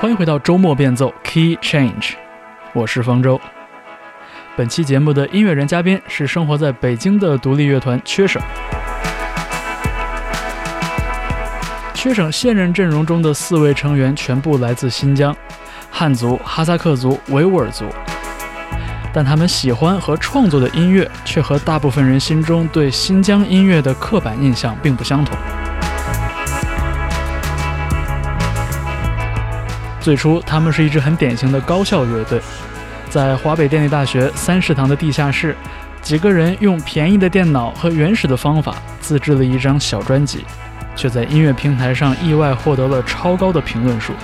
欢迎回到周末变奏 Key Change，我是方舟。本期节目的音乐人嘉宾是生活在北京的独立乐团缺省。缺省现任阵容中的四位成员全部来自新疆，汉族、哈萨克族、维吾尔族，但他们喜欢和创作的音乐却和大部分人心中对新疆音乐的刻板印象并不相同。最初，他们是一支很典型的高校乐队，在华北电力大学三食堂的地下室，几个人用便宜的电脑和原始的方法自制了一张小专辑，却在音乐平台上意外获得了超高的评论数。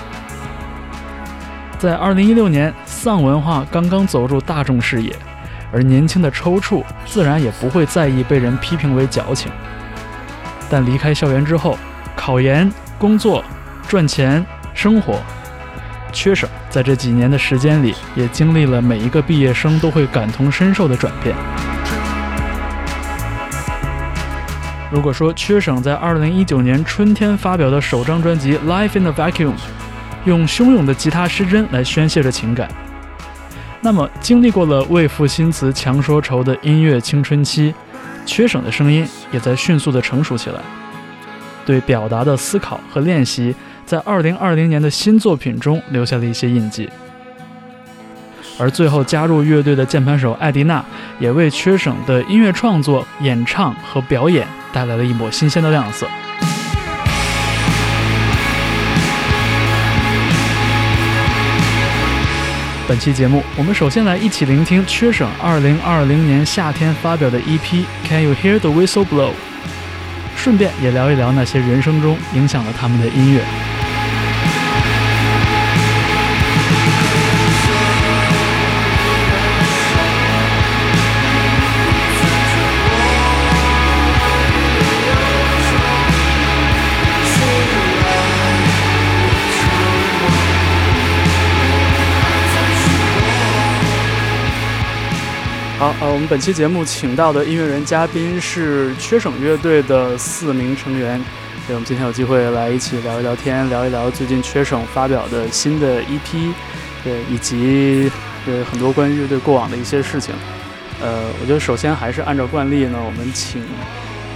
在2016年，丧文化刚刚走入大众视野，而年轻的抽搐自然也不会在意被人批评为矫情。但离开校园之后，考研、工作、赚钱、生活。缺省在这几年的时间里，也经历了每一个毕业生都会感同身受的转变。如果说缺省在2019年春天发表的首张专辑《Life in a Vacuum》用汹涌的吉他失真来宣泄着情感，那么经历过了为赋新词强说愁的音乐青春期，缺省的声音也在迅速的成熟起来，对表达的思考和练习。在二零二零年的新作品中留下了一些印记，而最后加入乐队的键盘手艾迪娜也为缺省的音乐创作、演唱和表演带来了一抹新鲜的亮色。本期节目，我们首先来一起聆听缺省二零二零年夏天发表的 EP《Can You Hear the Whistle Blow》，顺便也聊一聊那些人生中影响了他们的音乐。呃，我们本期节目请到的音乐人嘉宾是缺省乐队的四名成员，对，我们今天有机会来一起聊一聊天，聊一聊最近缺省发表的新的 EP，对，以及对很多关于乐队过往的一些事情。呃，我觉得首先还是按照惯例呢，我们请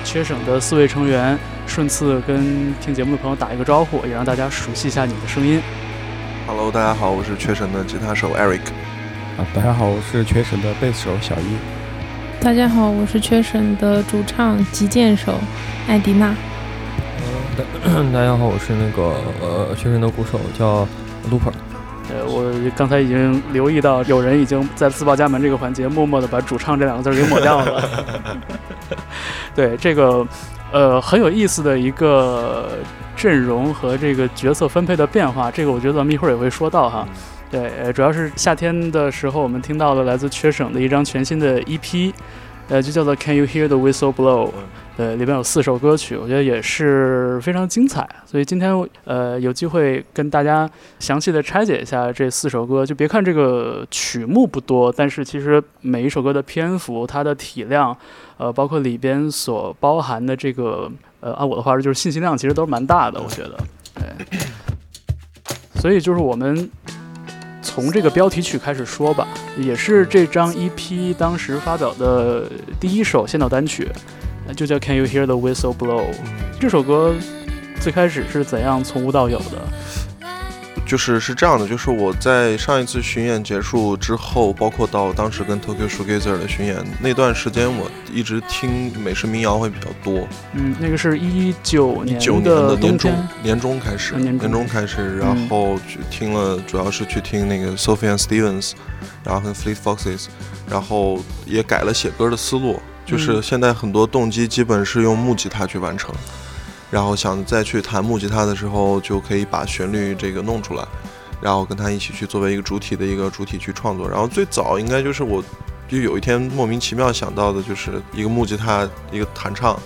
缺省的四位成员顺次跟听节目的朋友打一个招呼，也让大家熟悉一下你们的声音。Hello，大家好，我是缺省的吉他手 Eric。啊，大家好，我是缺省的贝斯手小一。大家好，我是缺省的主唱击剑手艾迪娜。呃，大家好，我是那个呃缺省的鼓手叫 Looper。呃，我刚才已经留意到有人已经在自报家门这个环节默默的把主唱这两个字给抹掉了。对，这个呃很有意思的一个阵容和这个角色分配的变化，这个我觉得咱们一会儿也会说到哈。对，主要是夏天的时候，我们听到了来自缺省的一张全新的 EP，呃，就叫做《Can You Hear the Whistle Blow》。对，里边有四首歌曲，我觉得也是非常精彩。所以今天呃有机会跟大家详细的拆解一下这四首歌。就别看这个曲目不多，但是其实每一首歌的篇幅、它的体量，呃，包括里边所包含的这个呃，按我的话说就是信息量，其实都是蛮大的。我觉得，对。所以就是我们。从这个标题曲开始说吧，也是这张 EP 当时发表的第一首先导单曲，就叫 Can You Hear the Whistle Blow。这首歌最开始是怎样从无到有的？就是是这样的，就是我在上一次巡演结束之后，包括到当时跟 Tokyo Shoegazer 的巡演那段时间，我一直听美式民谣会比较多。嗯，那个是一九年的年中年中开始，年中开始，然后去听了，主要是去听那个 Sophie and Stevens，然后跟 Fleet Foxes，然后也改了写歌的思路，就是现在很多动机基本是用木吉他去完成。然后想再去弹木吉他的时候，就可以把旋律这个弄出来，然后跟他一起去作为一个主体的一个主体去创作。然后最早应该就是我，就有一天莫名其妙想到的，就是一个木吉他一个弹唱，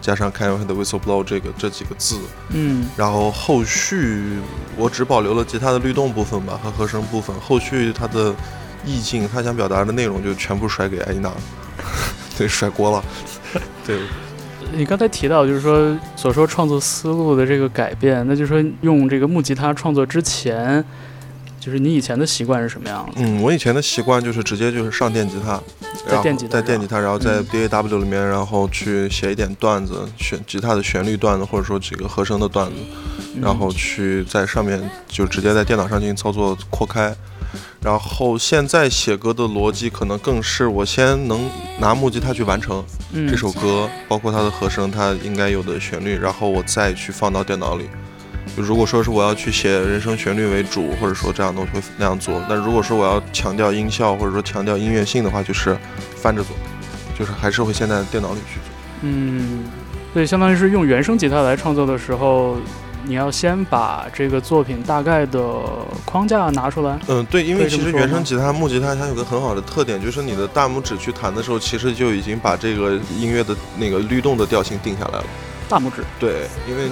加上 Can You Whistle Blow 这个这几个字。嗯。然后后续我只保留了吉他的律动部分吧和和声部分，后续他的意境，他想表达的内容就全部甩给艾丽娜，对，甩锅了，对。你刚才提到，就是说所说创作思路的这个改变，那就是说用这个木吉他创作之前，就是你以前的习惯是什么样的？嗯，我以前的习惯就是直接就是上电吉他，在电吉他，在电吉他，然后在 D A W 里面，然后去写一点段子，选吉他的旋律段子，或者说几个和声的段子，然后去在上面就直接在电脑上进行操作扩开。然后现在写歌的逻辑可能更是我先能拿木吉他去完成这首歌，包括它的和声，它应该有的旋律，然后我再去放到电脑里。就如果说是我要去写人声旋律为主，或者说这样东西会那样做。但如果说我要强调音效或者说强调音乐性的话，就是翻着做，就是还是会先在电脑里去做。嗯，对，相当于是用原声吉他来创作的时候。你要先把这个作品大概的框架拿出来。嗯，对，因为其实原声吉他、木吉他它有个很好的特点，就是你的大拇指去弹的时候，其实就已经把这个音乐的那个律动的调性定下来了。大拇指。对，因为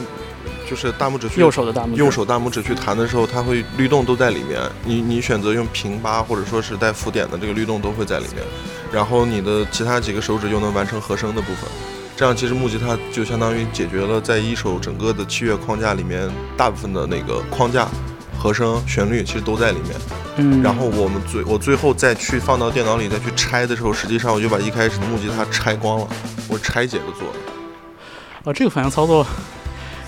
就是大拇指去右手的大拇指，右手大拇指去弹的时候，它会律动都在里面。你你选择用平八或者说是带浮点的这个律动都会在里面，然后你的其他几个手指又能完成和声的部分。这样其实木吉他就相当于解决了在一首整个的器乐框架里面大部分的那个框架、和声、旋律其实都在里面。嗯。然后我们最我最后再去放到电脑里再去拆的时候，实际上我就把一开始的木吉他拆光了，我拆解着做。啊，这个反向操作，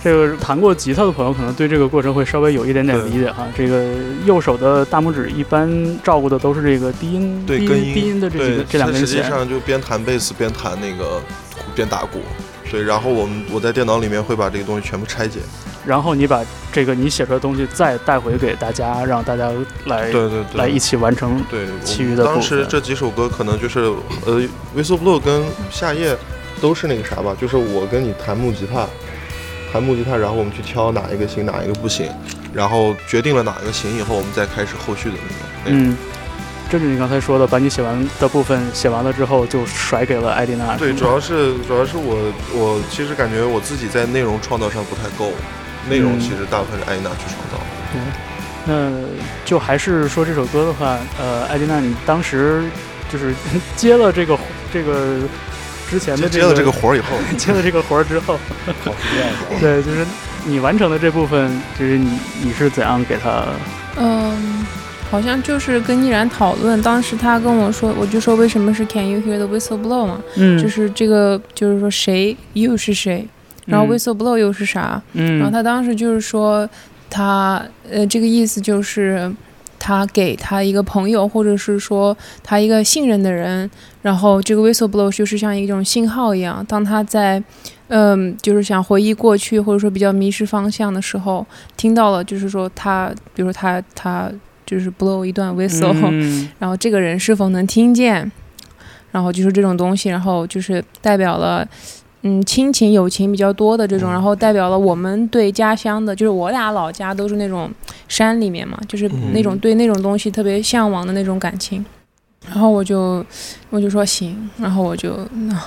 这个弹过吉他的朋友可能对这个过程会稍微有一点点理解哈。这个右手的大拇指一般照顾的都是这个低音、低音、低音的这几个这两根弦。实际上就边弹贝斯边弹那个。边打鼓，对，然后我们我在电脑里面会把这个东西全部拆解，然后你把这个你写出来的东西再带回给大家，让大家来对对对。来一起完成对其余的当时这几首歌可能就是呃，Whistleblow 跟夏夜都是那个啥吧，就是我跟你弹木吉他，弹木吉他，然后我们去挑哪一个行哪一个不行，然后决定了哪一个行以后，我们再开始后续的那个嗯。正是你刚才说的，把你写完的部分写完了之后，就甩给了艾迪娜。对，主要是主要是我我其实感觉我自己在内容创造上不太够，内容其实大部分是艾迪娜去创造。嗯，那就还是说这首歌的话，呃，艾迪娜，你当时就是接了这个 这个之前的接了这个活儿以后，接了这个活儿之后，对，就是你完成的这部分，就是你你是怎样给他？嗯。好像就是跟依然讨论，当时他跟我说，我就说为什么是 Can you hear the whistle blow 嘛？嗯，就是这个，就是说谁 you 是谁，然后 whistle blow 又是啥？嗯，然后他当时就是说，他呃这个意思就是他给他一个朋友，或者是说他一个信任的人，然后这个 whistle blow 就是像一种信号一样，当他在嗯就是想回忆过去，或者说比较迷失方向的时候，听到了，就是说他，比如说他他。就是 blow 一段 whistle，然后这个人是否能听见，然后就是这种东西，然后就是代表了，嗯，亲情友情比较多的这种，然后代表了我们对家乡的，就是我俩老家都是那种山里面嘛，就是那种对那种东西特别向往的那种感情，然后我就我就说行，然后我就那。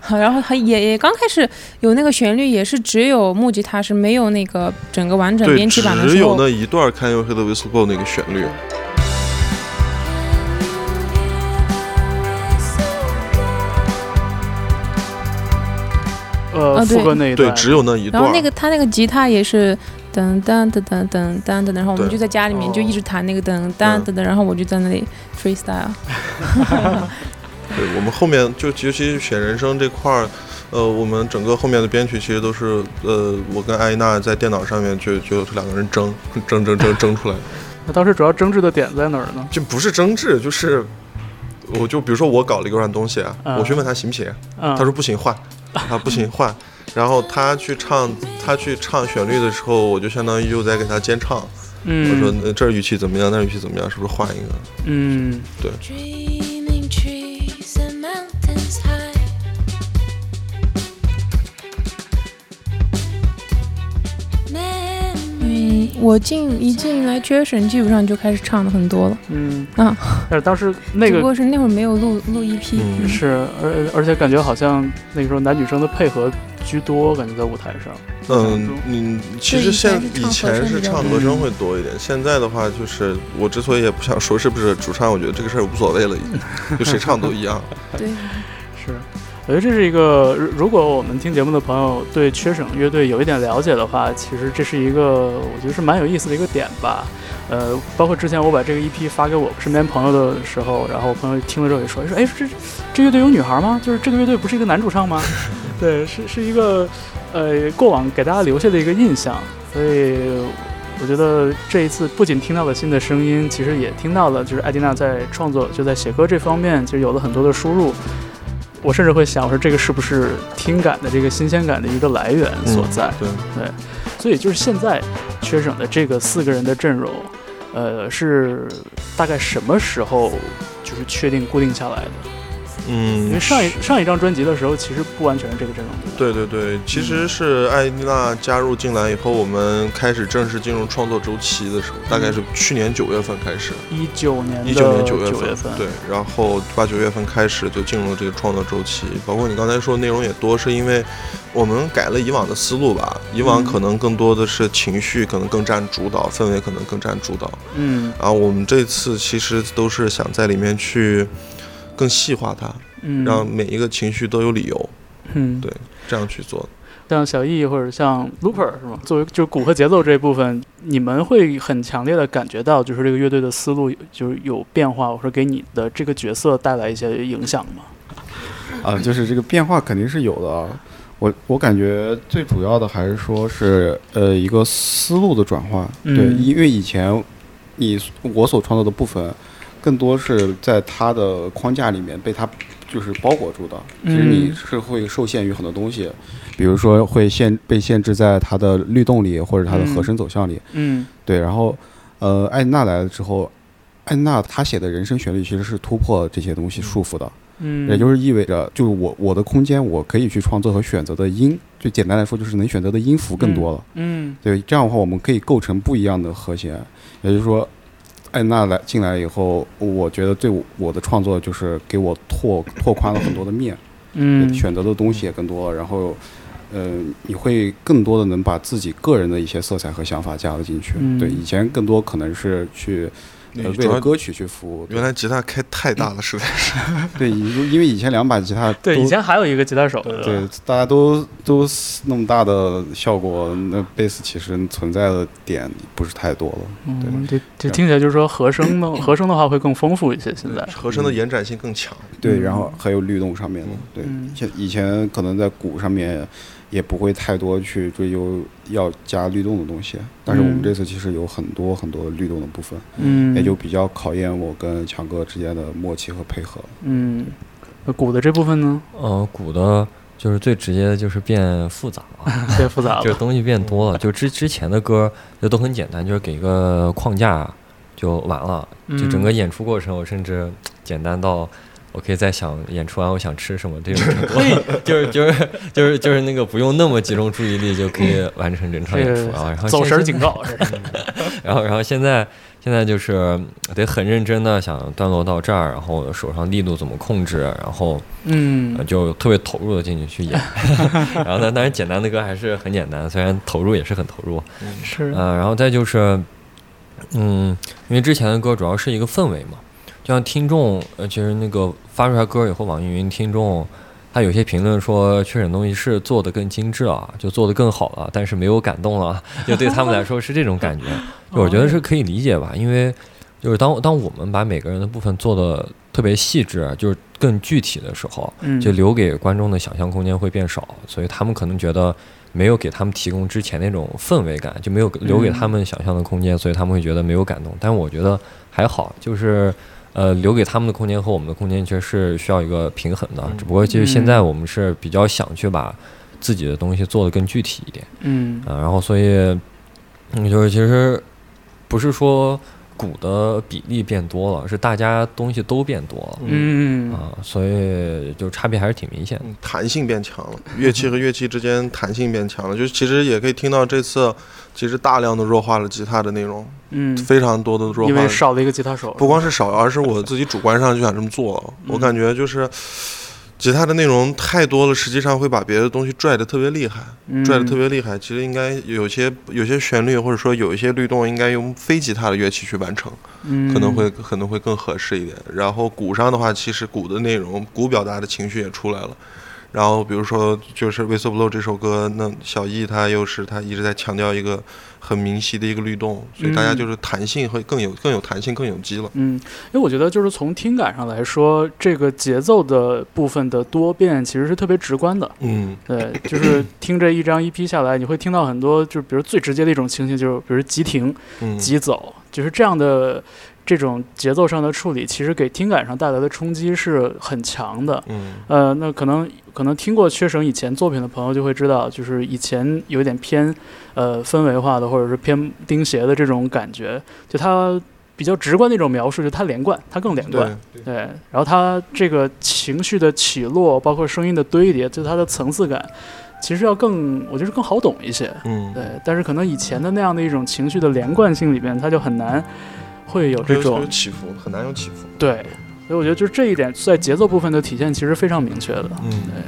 好，然后还也也刚开始有那个旋律，也是只有木吉他是没有那个整个完整编辑版的时候，只有那一段《Can You Hear the Whistle Blow》那个旋律。呃，副歌那一段，对，只有那一段。然后那个他那个吉他也是噔噔噔噔噔噔噔，然后我们就在家里面就一直弹那个噔噔噔噔，然后我就在那里 freestyle。对我们后面就尤其选人声这块儿，呃，我们整个后面的编曲其实都是，呃，我跟艾依娜在电脑上面就就两个人争 争争争争出来。那当时主要争执的点在哪儿呢？就不是争执，就是我就比如说我搞了一个软东西啊，我去问他行不行，他说不行换，他不行换，然后他去唱他去唱旋律的时候，我就相当于又在给他监唱，我说这儿语气怎么样，那儿语气怎么样，是不是换一个？嗯，对。我进一进来 j a s o n，基本上就开始唱的很多了。嗯啊，但是当时那个不过是那会儿没有录录 EP，是而而且感觉好像那个时候男女生的配合居多，感觉在舞台上。嗯，你其实现以前是唱和声会多一点，现在的话就是我之所以也不想说是不是主唱，我觉得这个事儿无所谓了，已经就谁唱都一样。对，是。我觉得这是一个，如果我们听节目的朋友对缺省乐队有一点了解的话，其实这是一个我觉得是蛮有意思的一个点吧。呃，包括之前我把这个 EP 发给我身边朋友的时候，然后我朋友听了之后也说，说哎，这这乐队有女孩吗？就是这个乐队不是一个男主唱吗？对，是是一个呃过往给大家留下的一个印象。所以我觉得这一次不仅听到了新的声音，其实也听到了就是艾迪娜在创作就在写歌这方面其实有了很多的输入。我甚至会想，我说这个是不是听感的这个新鲜感的一个来源所在？对对，所以就是现在缺省的这个四个人的阵容，呃，是大概什么时候就是确定固定下来的？嗯，因为上一上一张专辑的时候，其实不完全是这个阵容。对对对，其实是艾丽娜加入进来以后，我们开始正式进入创作周期的时候，大概是去年九月份开始。一九年一九年九月份，对，然后八九月份开始就进入了这个创作周期。包括你刚才说内容也多，是因为我们改了以往的思路吧？以往可能更多的是情绪可能更占主导，氛围可能更占主导。嗯，然后我们这次其实都是想在里面去。更细化它，嗯让每一个情绪都有理由。嗯，对，这样去做。像小易或者像 Looper 是吗？作为就是鼓和节奏这一部分，你们会很强烈的感觉到，就是这个乐队的思路就是有变化，或者给你的这个角色带来一些影响吗？啊，就是这个变化肯定是有的。我我感觉最主要的还是说是呃一个思路的转换。对，因为以前你我所创造的部分。更多是在它的框架里面被它就是包裹住的，其实你是会受限于很多东西，比如说会限被限制在它的律动里或者它的和声走向里。嗯，对。然后，呃，艾娜来了之后，艾娜她写的人生旋律其实是突破这些东西束缚的。嗯，也就是意味着，就是我我的空间我可以去创作和选择的音，就简单来说就是能选择的音符更多了。嗯，对，这样的话我们可以构成不一样的和弦，也就是说。艾娜来进来以后，我觉得对我的创作就是给我拓拓宽了很多的面，嗯，选择的东西也更多了。然后，呃，你会更多的能把自己个人的一些色彩和想法加了进去。对，以前更多可能是去。为了歌曲去服务。原来吉他开太大了，实在是。对，因为以前两把吉他。对，以前还有一个吉他手。对，大家都都那么大的效果，那贝斯其实存在的点不是太多了。嗯，这这听起来就是说和声呢和声的话会更丰富一些。现在和声的延展性更强。对，然后还有律动上面的。对，像以前可能在鼓上面。也不会太多去追究要加律动的东西，但是我们这次其实有很多很多律动的部分，嗯，也就比较考验我跟强哥之间的默契和配合。嗯，那鼓的这部分呢？呃，鼓的就是最直接的就是变复杂了，变复杂了，就东西变多了。就之之前的歌就都很简单，就是给一个框架就完了，就整个演出过程我甚至简单到。我可以在想演出完我想吃什么这种 程度，就是就是就是就是那个不用那么集中注意力就可以完成整场演出啊。然后走神警告，然后然后现在现在就是得很认真的想段落到这儿，然后手上力度怎么控制，然后嗯就特别投入的进去去演。然后呢，但是简单的歌还是很简单，虽然投入也是很投入。是嗯，然后再就是嗯，因为之前的歌主要是一个氛围嘛。像听众，呃，其实那个发出来歌以后，网易云听众，他有些评论说，确诊东西是做的更精致了，就做的更好了，但是没有感动了，就对他们来说是这种感觉。就我觉得是可以理解吧，因为就是当当我们把每个人的部分做的特别细致，就是更具体的时候，就留给观众的想象空间会变少，所以他们可能觉得没有给他们提供之前那种氛围感，就没有留给他们想象的空间，所以他们会觉得没有感动。但我觉得还好，就是。呃，留给他们的空间和我们的空间其实是需要一个平衡的，只不过就是现在我们是比较想去把自己的东西做得更具体一点，嗯，啊，然后所以，就是其实不是说。鼓的比例变多了，是大家东西都变多了，嗯。啊，所以就差别还是挺明显的，弹性变强了，乐器和乐器之间弹性变强了，就其实也可以听到这次其实大量的弱化了吉他的内容，嗯，非常多的弱化，因为少了一个吉他手，不光是少，而是我自己主观上就想这么做，我感觉就是。吉他的内容太多了，实际上会把别的东西拽得特别厉害，拽得特别厉害。其实应该有些有些旋律，或者说有一些律动，应该用非吉他的乐器去完成，可能会可能会更合适一点。然后鼓上的话，其实鼓的内容，鼓表达的情绪也出来了。然后比如说就是《Whistle Blow》这首歌，那小易他又是他一直在强调一个。很明晰的一个律动，所以大家就是弹性会更有更有弹性更有机了。嗯，因为我觉得就是从听感上来说，这个节奏的部分的多变其实是特别直观的。嗯，对，就是听这一张 EP 下来，你会听到很多，就是比如最直接的一种情形，就是比如急停、急走，就是这样的。这种节奏上的处理，其实给听感上带来的冲击是很强的。嗯，呃，那可能可能听过缺省以前作品的朋友就会知道，就是以前有点偏呃氛围化的，或者是偏钉鞋的这种感觉。就它比较直观的一种描述，就它连贯，它更连贯。对，然后它这个情绪的起落，包括声音的堆叠，就它的层次感，其实要更，我觉得更好懂一些。嗯，对。但是可能以前的那样的一种情绪的连贯性里边，它就很难。会有这种起伏，很难有起伏。对，所以我觉得就是这一点在节奏部分的体现其实非常明确的。嗯，对。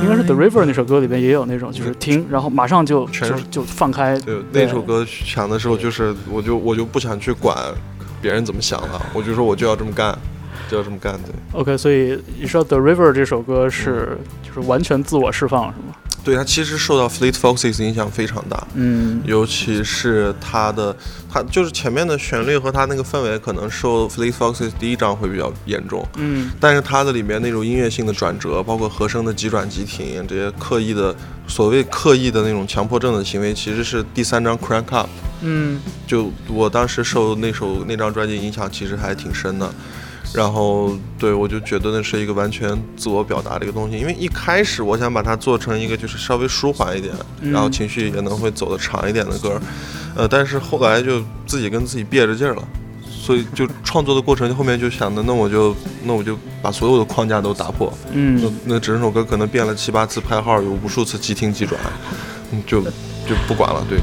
应该是《The River》那首歌里边也有那种，就是听，然后马上就就就放开。对，那首歌想的时候，就是我就我就不想去管别人怎么想了，我就说我就要这么干，就要这么干。对。OK，所以你说《The River》这首歌是就是完全自我释放，是吗？对它其实受到 Fleet Foxes 影响非常大，嗯，尤其是它的，它就是前面的旋律和它那个氛围，可能受 Fleet Foxes 第一张会比较严重，嗯，但是它的里面那种音乐性的转折，包括和声的急转急停，这些刻意的所谓刻意的那种强迫症的行为，其实是第三张 Crank Up，嗯，就我当时受那首那张专辑影响，其实还挺深的。然后，对我就觉得那是一个完全自我表达的一个东西，因为一开始我想把它做成一个就是稍微舒缓一点，然后情绪也能会走得长一点的歌，呃，但是后来就自己跟自己憋着劲儿了，所以就创作的过程后面就想的，那我就那我就把所有的框架都打破，嗯，那那整首歌可能变了七八次拍号，有无数次即停即转，就就不管了，对。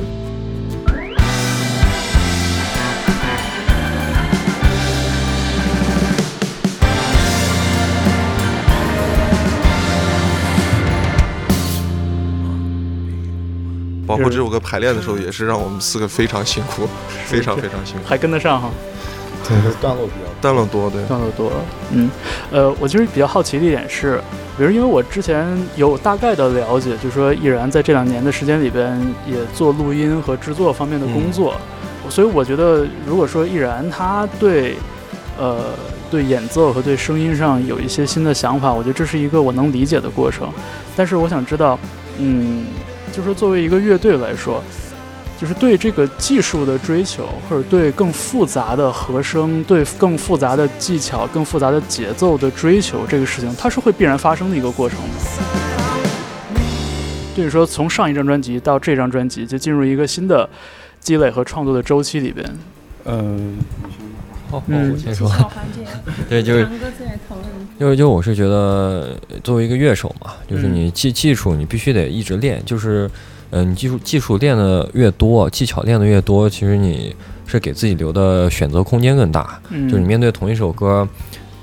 包括这首歌排练的时候，也是让我们四个非常辛苦，非常非常辛苦，还跟得上哈。对，段落比较段落多，对，段落多。嗯，呃，我其实比较好奇的一点是，比如因为我之前有大概的了解，就是说易然在这两年的时间里边也做录音和制作方面的工作，所以我觉得如果说易然他对，呃，对演奏和对声音上有一些新的想法，我觉得这是一个我能理解的过程。但是我想知道，嗯。就是作为一个乐队来说，就是对这个技术的追求，或者对更复杂的和声、对更复杂的技巧、更复杂的节奏的追求，这个事情它是会必然发生的一个过程吗？对你说，从上一张专辑到这张专辑，就进入一个新的积累和创作的周期里边。嗯，好，我先说。对，就是。因为就我是觉得，作为一个乐手嘛，就是你技技术你必须得一直练，就是，嗯，你技术技术练的越多，技巧练的越多，其实你是给自己留的选择空间更大。就是你面对同一首歌，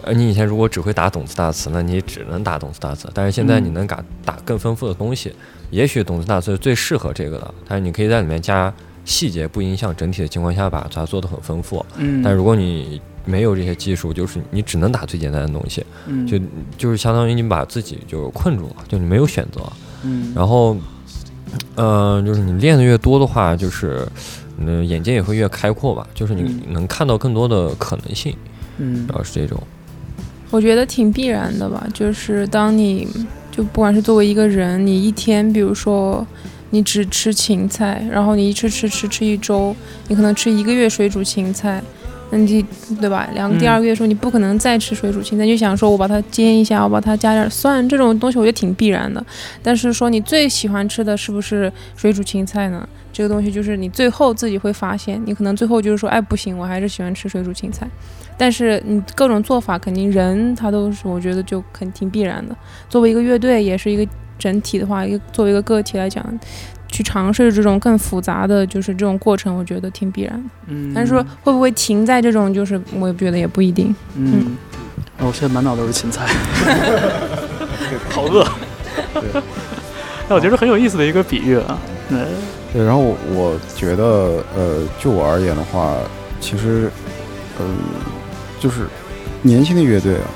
呃，你以前如果只会打懂词大词，那你只能打懂词大词，但是现在你能打打更丰富的东西，也许懂词大词是最适合这个的，但是你可以在里面加细节，不影响整体的情况下把它做得很丰富。嗯，但如果你没有这些技术，就是你只能打最简单的东西，就就是相当于你把自己就困住了，就你没有选择。嗯，然后，嗯，就是你练的越多的话，就是嗯眼界也会越开阔吧，就是你能看到更多的可能性。嗯，主要是这种。我觉得挺必然的吧，就是当你就不管是作为一个人，你一天比如说你只吃芹菜，然后你一吃吃吃吃一周，你可能吃一个月水煮芹菜。那你对吧？两个第二个月说你不可能再吃水煮青菜，就想说我把它煎一下，我把它加点蒜，这种东西我觉得挺必然的。但是说你最喜欢吃的是不是水煮青菜呢？这个东西就是你最后自己会发现，你可能最后就是说，哎不行，我还是喜欢吃水煮青菜。但是你各种做法肯定人他都是，我觉得就肯挺必然的。作为一个乐队，也是一个整体的话，一个作为一个个体来讲。去尝试这种更复杂的就是这种过程，我觉得挺必然的。嗯，但是说会不会停在这种，就是我也觉得也不一定。嗯，我现在满脑都是芹菜，好饿。那我觉得很有意思的一个比喻啊。对，对。然后我觉得，呃，就我而言的话，其实，嗯，就是年轻的乐队啊，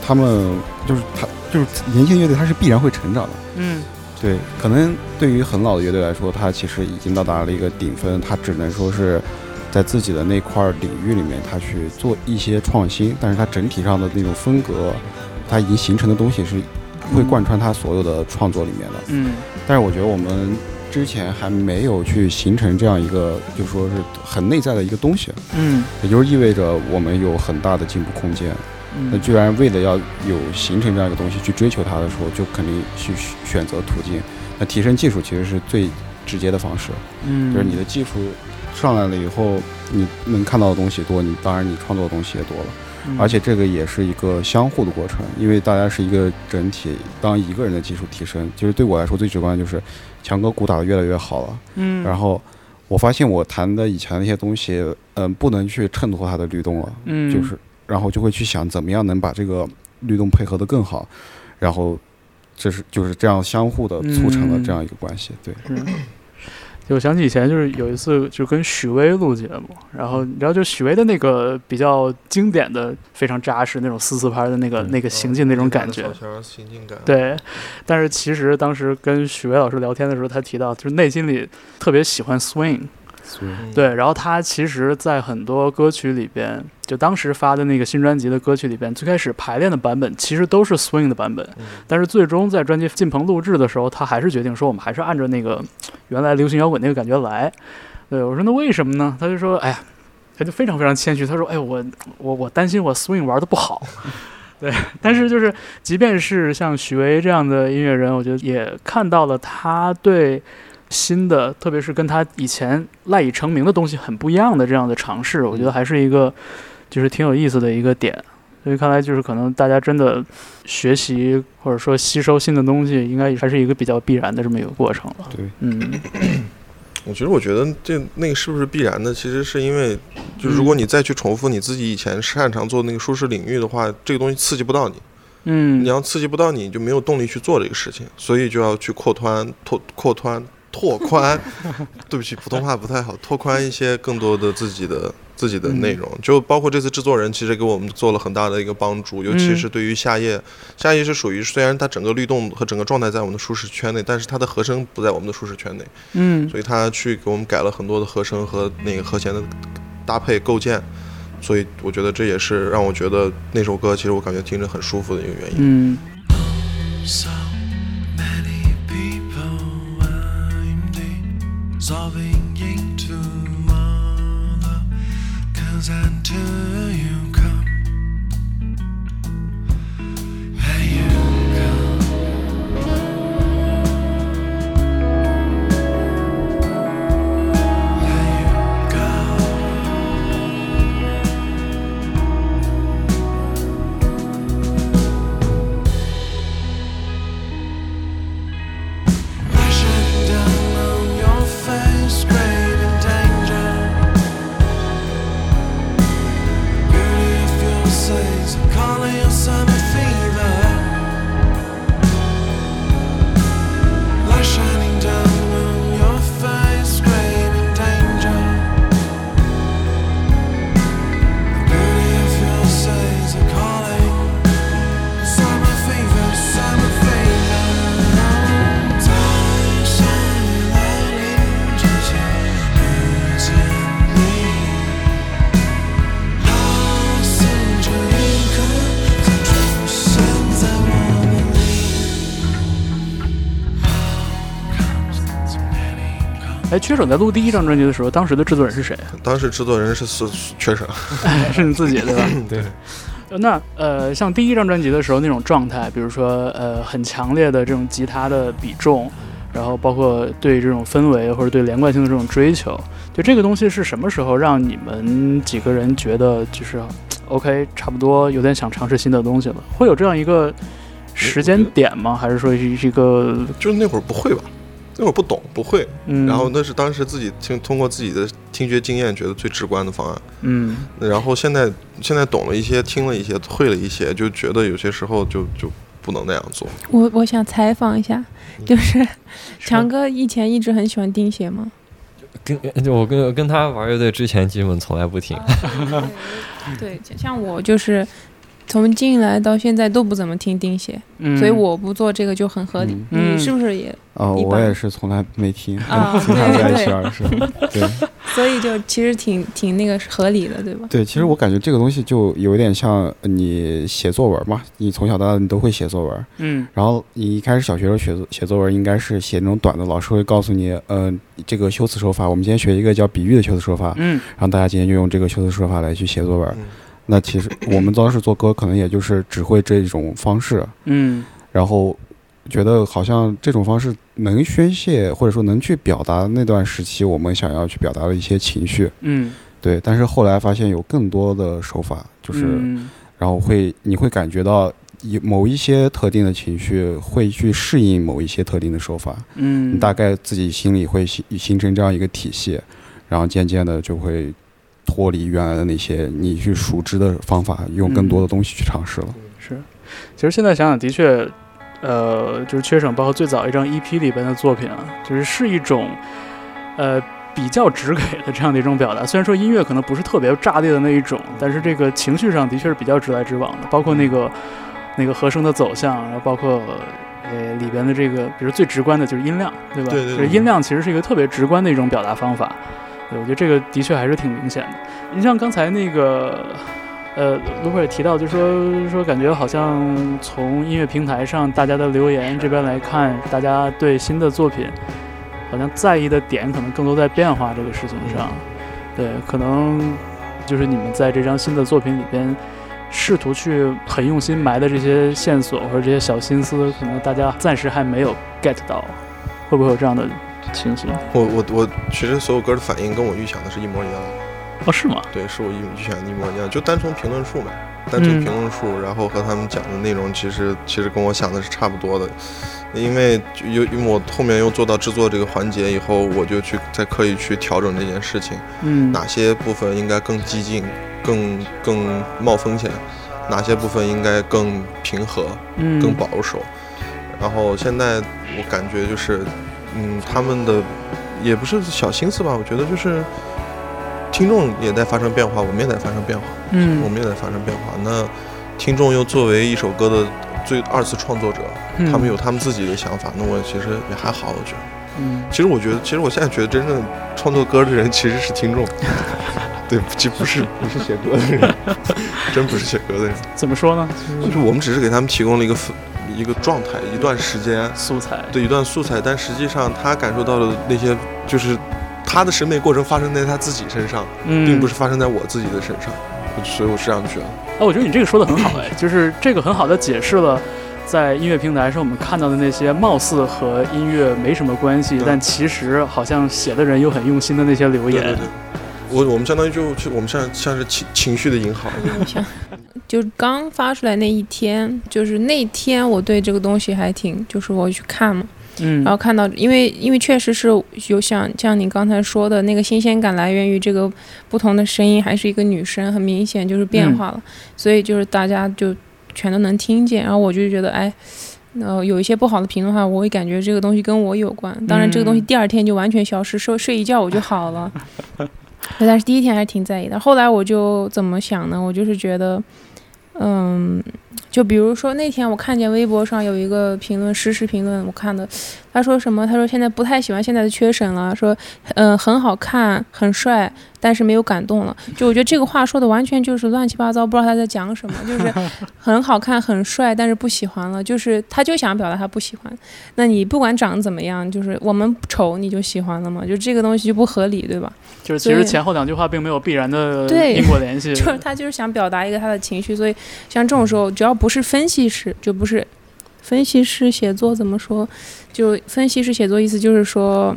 他们就是他就是年轻乐队，它是必然会成长的。嗯，对，可能对于很老的乐队来说，它其实已经到达了一个顶峰，它只能说是在自己的那块领域里面，它去做一些创新，但是它整体上的那种风格，它已经形成的东西是会贯穿它所有的创作里面的。嗯，但是我觉得我们。之前还没有去形成这样一个，就说是很内在的一个东西，嗯，也就是意味着我们有很大的进步空间。那居然为了要有形成这样一个东西去追求它的时候，就肯定去选择途径。那提升技术其实是最直接的方式，嗯，就是你的技术上来了以后，你能看到的东西多，你当然你创作的东西也多了。而且这个也是一个相互的过程，因为大家是一个整体。当一个人的技术提升，其实对我来说最直观的就是。强哥鼓打的越来越好了，嗯，然后我发现我弹的以前那些东西，嗯，不能去衬托它的律动了，嗯，就是，然后就会去想怎么样能把这个律动配合的更好，然后这是就是这样相互的促成了这样一个关系，对。就想起以前就是有一次就跟许巍录节目，然后你知道就许巍的那个比较经典的非常扎实那种四四拍的那个那个行进那种感觉，对。但是其实当时跟许巍老师聊天的时候，他提到就是内心里特别喜欢 swing。对，然后他其实，在很多歌曲里边，就当时发的那个新专辑的歌曲里边，最开始排练的版本其实都是 swing 的版本，但是最终在专辑进棚录制的时候，他还是决定说，我们还是按照那个原来流行摇滚那个感觉来。对我说，那为什么呢？他就说，哎呀，他就非常非常谦虚，他说，哎，我我我担心我 swing 玩的不好。对，但是就是，即便是像许巍这样的音乐人，我觉得也看到了他对。新的，特别是跟他以前赖以成名的东西很不一样的这样的尝试，我觉得还是一个，就是挺有意思的一个点。所以看来就是可能大家真的学习或者说吸收新的东西，应该还是一个比较必然的这么一个过程了。对，嗯。我觉得，我觉得这那个是不是必然的？其实是因为，就如果你再去重复你自己以前擅长做那个舒适领域的话，这个东西刺激不到你。嗯。你要刺激不到你，就没有动力去做这个事情，所以就要去扩宽、拓扩宽。拓宽，对不起，普通话不太好。拓宽一些更多的自己的自己的内容，就包括这次制作人其实给我们做了很大的一个帮助，尤其是对于夏夜，夏夜是属于虽然它整个律动和整个状态在我们的舒适圈内，但是它的和声不在我们的舒适圈内，嗯，所以他去给我们改了很多的和声和那个和弦的搭配构建，所以我觉得这也是让我觉得那首歌其实我感觉听着很舒服的一个原因，嗯。Dissolving into mother Cause until 缺省在录第一张专辑的时候，当时的制作人是谁？当时制作人是是缺省，是你自己对吧？对。那呃，像第一张专辑的时候那种状态，比如说呃很强烈的这种吉他的比重，然后包括对这种氛围或者对连贯性的这种追求，就这个东西是什么时候让你们几个人觉得就是 OK，差不多有点想尝试新的东西了？会有这样一个时间点吗？还是说是一个？就是那会儿不会吧？那会儿不懂不会，然后那是当时自己听通过自己的听觉经验觉得最直观的方案，嗯，然后现在现在懂了一些，听了一些，会了一些，就觉得有些时候就就不能那样做。我我想采访一下，就是强哥以前一直很喜欢钉鞋吗？跟就我跟跟他玩乐队之前，基本从来不听。对，像我就是从进来到现在都不怎么听钉鞋，所以我不做这个就很合理。你是不是也？哦，我也是从来没听啊，听他在一起二是，对。所以就其实挺挺那个合理的，对吧？对，其实我感觉这个东西就有点像你写作文嘛，你从小到大你都会写作文，嗯。然后你一开始小学时候写作写作文，应该是写那种短的，老师会告诉你，呃，这个修辞手法，我们今天学一个叫比喻的修辞手法，嗯。然后大家今天就用这个修辞手法来去写作文。那其实我们当时做歌，可能也就是只会这种方式，嗯，然后觉得好像这种方式能宣泄，或者说能去表达那段时期我们想要去表达的一些情绪，嗯，对。但是后来发现有更多的手法，就是，然后会你会感觉到一某一些特定的情绪会去适应某一些特定的手法，嗯，你大概自己心里会形形成这样一个体系，然后渐渐的就会。脱离原来的那些你去熟知的方法，用更多的东西去尝试了。是，其实现在想想，的确，呃，就是缺省，包括最早一张 EP 里边的作品啊，就是是一种，呃，比较直给的这样的一种表达。虽然说音乐可能不是特别炸裂的那一种，但是这个情绪上的确是比较直来直往的。包括那个那个和声的走向，然后包括呃里边的这个，比如最直观的就是音量，对吧？对对。就是音量其实是一个特别直观的一种表达方法。对，我觉得这个的确还是挺明显的。你像刚才那个，呃，卢克也提到，就说说感觉好像从音乐平台上大家的留言这边来看，大家对新的作品好像在意的点可能更多在变化这个事情上。对，可能就是你们在这张新的作品里边试图去很用心埋的这些线索或者这些小心思，可能大家暂时还没有 get 到，会不会有这样的？情形，我我我其实所有歌的反应跟我预想的是一模一样的，哦，是吗？对，是我预预想的一模一样，就单从评论数嘛，单从评论数，然后和他们讲的内容，其实其实跟我想的是差不多的，因为有因为我后面又做到制作这个环节以后，我就去再刻意去调整这件事情，嗯，哪些部分应该更激进，更更冒风险，哪些部分应该更平和，嗯，更保守，然后现在我感觉就是。嗯，他们的也不是小心思吧？我觉得就是听众也在发生变化，我们也在发生变化。嗯，我们也在发生变化。那听众又作为一首歌的最二次创作者，他们有他们自己的想法。那我其实也还好，我觉得。嗯，其实我觉得，其实我现在觉得，真正创作歌的人其实是听众。对，其实不是不是写歌的人，真不是写歌的人。怎么说呢？就是我们只是给他们提供了一个。一个状态，一段时间素材，对一段素材，但实际上他感受到的那些，就是他的审美过程发生在他自己身上，并不是发生在我自己的身上，所以我是这样觉得。哎，我觉得你这个说的很好，哎，就是这个很好的解释了，在音乐平台上我们看到的那些貌似和音乐没什么关系，但其实好像写的人又很用心的那些留言。我我们相当于就我们像像是情情绪的银行。就刚发出来那一天，就是那天我对这个东西还挺，就是我去看嘛，嗯，然后看到，因为因为确实是有像像你刚才说的那个新鲜感来源于这个不同的声音，还是一个女生，很明显就是变化了，所以就是大家就全都能听见，然后我就觉得哎，呃，有一些不好的评论的话，我会感觉这个东西跟我有关，当然这个东西第二天就完全消失，睡睡一觉我就好了，但是第一天还是挺在意的，后来我就怎么想呢？我就是觉得。嗯，就比如说那天我看见微博上有一个评论，实时评论，我看的，他说什么？他说现在不太喜欢现在的缺省了，说，嗯，很好看，很帅。但是没有感动了，就我觉得这个话说的完全就是乱七八糟，不知道他在讲什么。就是 很好看、很帅，但是不喜欢了，就是他就想表达他不喜欢。那你不管长得怎么样，就是我们丑你就喜欢了吗？就这个东西就不合理，对吧？就是其实前后两句话并没有必然的因果联系。就是他就是想表达一个他的情绪，所以像这种时候，只要不是分析师，就不是分析师写作怎么说？就分析师写作意思就是说。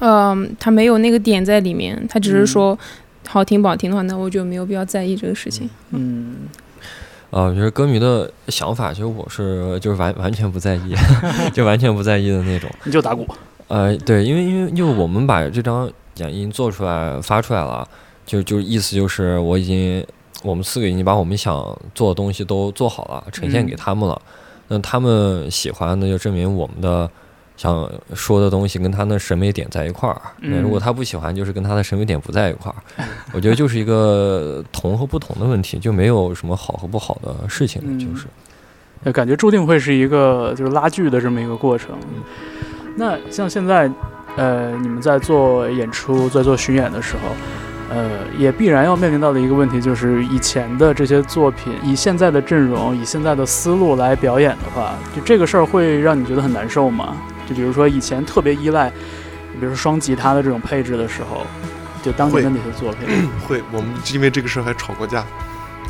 嗯，他没有那个点在里面，他只是说好听不好听的话，那我就没有必要在意这个事情。嗯，啊，我觉得歌迷的想法，其实我是就是完完全不在意，就完全不在意的那种。你就打鼓。呃，对，因为因为因为我们把这张讲音做出来发出来了，就就意思就是我已经我们四个已经把我们想做的东西都做好了，呈现给他们了。那他们喜欢，那就证明我们的。想说的东西跟他的审美点在一块儿。那如果他不喜欢，就是跟他的审美点不在一块儿。我觉得就是一个同和不同的问题，就没有什么好和不好的事情，就是。感觉注定会是一个就是拉锯的这么一个过程。那像现在，呃，你们在做演出、在做巡演的时候。呃，也必然要面临到的一个问题，就是以前的这些作品，以现在的阵容，以现在的思路来表演的话，就这个事儿会让你觉得很难受吗？就比如说以前特别依赖，比如说双吉他的这种配置的时候，就当年的那些作品，会，我们因为这个事儿还吵过架。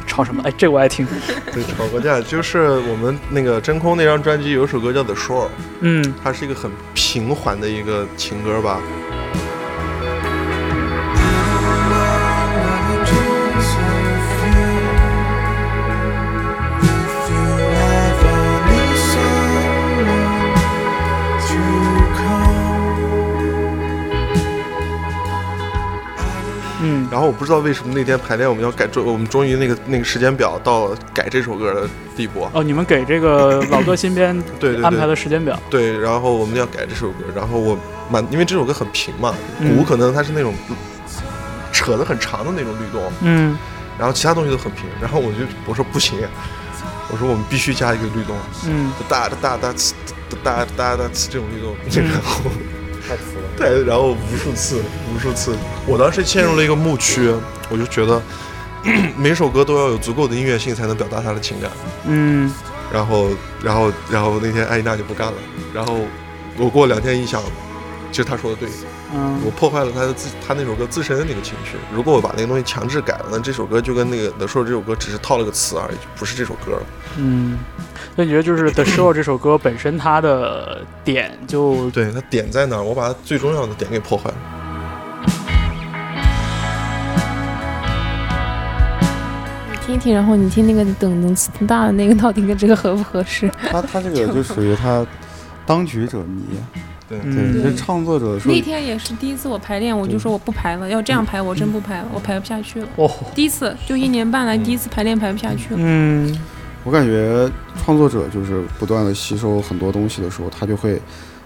吵什么？哎，这我爱听。对，吵过架，就是我们那个真空那张专辑有首歌叫《The Shore》，嗯，它是一个很平缓的一个情歌吧。然后我不知道为什么那天排练我们要改，终我们终于那个那个时间表到改这首歌的地步。哦，你们给这个老歌新编 安排了时间表。对，然后我们要改这首歌，然后我满因为这首歌很平嘛，鼓可能它是那种扯得很长的那种律动，嗯，然后其他东西都很平，然后我就我说不行，我说我们必须加一个律动，嗯，哒哒哒哒呲哒哒哒呲这种律动，然后。太服了，对，然后无数次，无数次，我当时陷入了一个误区，我就觉得 每首歌都要有足够的音乐性才能表达他的情感，嗯，然后，然后，然后那天艾依娜就不干了，然后我过两天一想，其实他说的对，嗯，我破坏了他的自他那首歌自身的那个情绪，如果我把那个东西强制改了，那这首歌就跟那个 The Show 这首歌只是套了个词而已，不是这首歌了，嗯。所以你觉得就是《The Show》这首歌本身它的点就 对它点在哪儿？我把它最重要的点给破坏了。你听一听，然后你听那个等等次大的那个到底跟这个合不合适？他他这个就属于他当局者迷，对。对，这创作者那天也是第一次我排练，我就说我不排了，要这样排我真不排了，我排不下去了。哦，第一次就一年半来第一次排练排不下去了。嗯。我感觉创作者就是不断的吸收很多东西的时候，他就会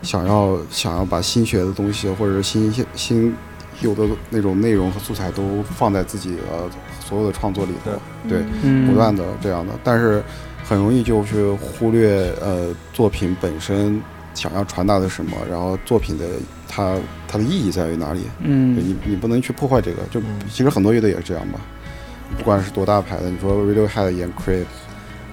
想要想要把新学的东西或者是新新有的那种内容和素材都放在自己的所有的创作里头，对，不断的这样的，但是很容易就去忽略呃作品本身想要传达的什么，然后作品的它它的意义在于哪里？嗯，你你不能去破坏这个，就其实很多乐队也是这样吧，不管是多大牌的，你说 Radiohead 演 Creep。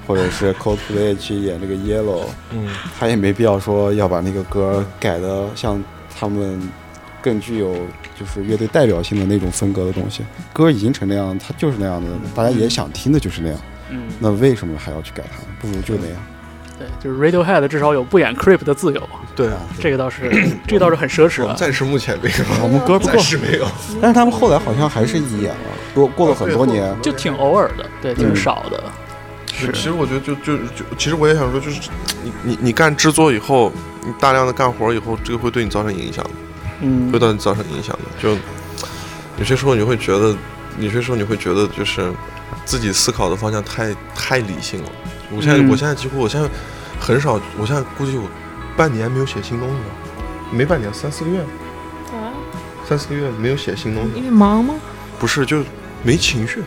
或者是 Coldplay 去演这个 Yellow，嗯，他也没必要说要把那个歌改的像他们更具有就是乐队代表性的那种风格的东西。歌已经成那样，它就是那样的，大家也想听的就是那样。嗯，那为什么还要去改它？不如就那样。对，就是 Radiohead 至少有不演 Creep 的自由。对啊，这个倒是，这倒是很奢侈。暂时目前没有，我们歌不暂时没有。但是他们后来好像还是演了，过过了很多年，就挺偶尔的，对，挺少的。其实我觉得，就就就，其实我也想说，就是你你你干制作以后，你大量的干活以后，这个会对你造成影响的，嗯，会对你造成影响的。就有些时候你会觉得，有些时候你会觉得，就是自己思考的方向太太理性了。我现在我现在几乎我现在很少，我现在估计我半年没有写新东西了，没半年，三四个月，啊，三四个月没有写新东西，因为忙吗？不是，就没情绪，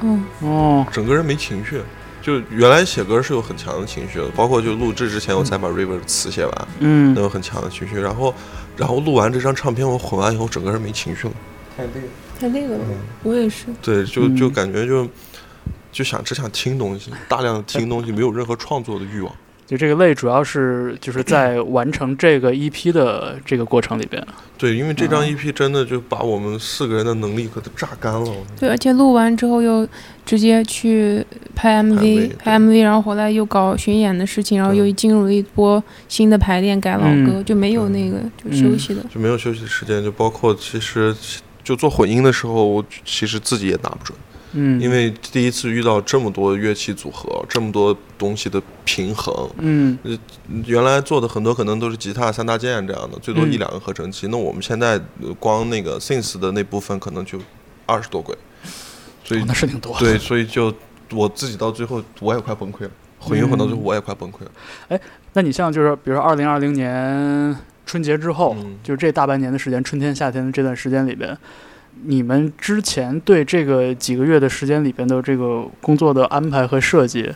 嗯哦，整个人没情绪。就原来写歌是有很强的情绪的，包括就录制之前我才把 River 的词写完，嗯，有很强的情绪。然后，然后录完这张唱片我混完以后，整个人没情绪了，太累了，太累了。我也是。对，就就感觉就就想只想听东西，大量的听东西，没有任何创作的欲望。就这个累，主要是就是在完成这个 EP 的这个过程里边。对，因为这张 EP 真的就把我们四个人的能力给它榨干了。对，而且录完之后又直接去拍 MV，拍 MV，然后回来又搞巡演的事情，然后又进入了一波新的排练改老歌，就没有那个就休息的，就没有休息的时间。就包括其实就做混音的时候，我其实自己也拿不准。嗯，因为第一次遇到这么多乐器组合，这么多东西的平衡，嗯，原来做的很多可能都是吉他三大件这样的，最多一两个合成器。那我们现在光那个 synth 的那部分可能就二十多轨，所以那是挺多。对，所以就我自己到最后我也快崩溃了。混音混到最后我也快崩溃了。哎，那你像就是比如说二零二零年春节之后，就是这大半年的时间，春天夏天的这段时间里边，你们之前对这个几个月的时间里边的这个工作的安排和设计？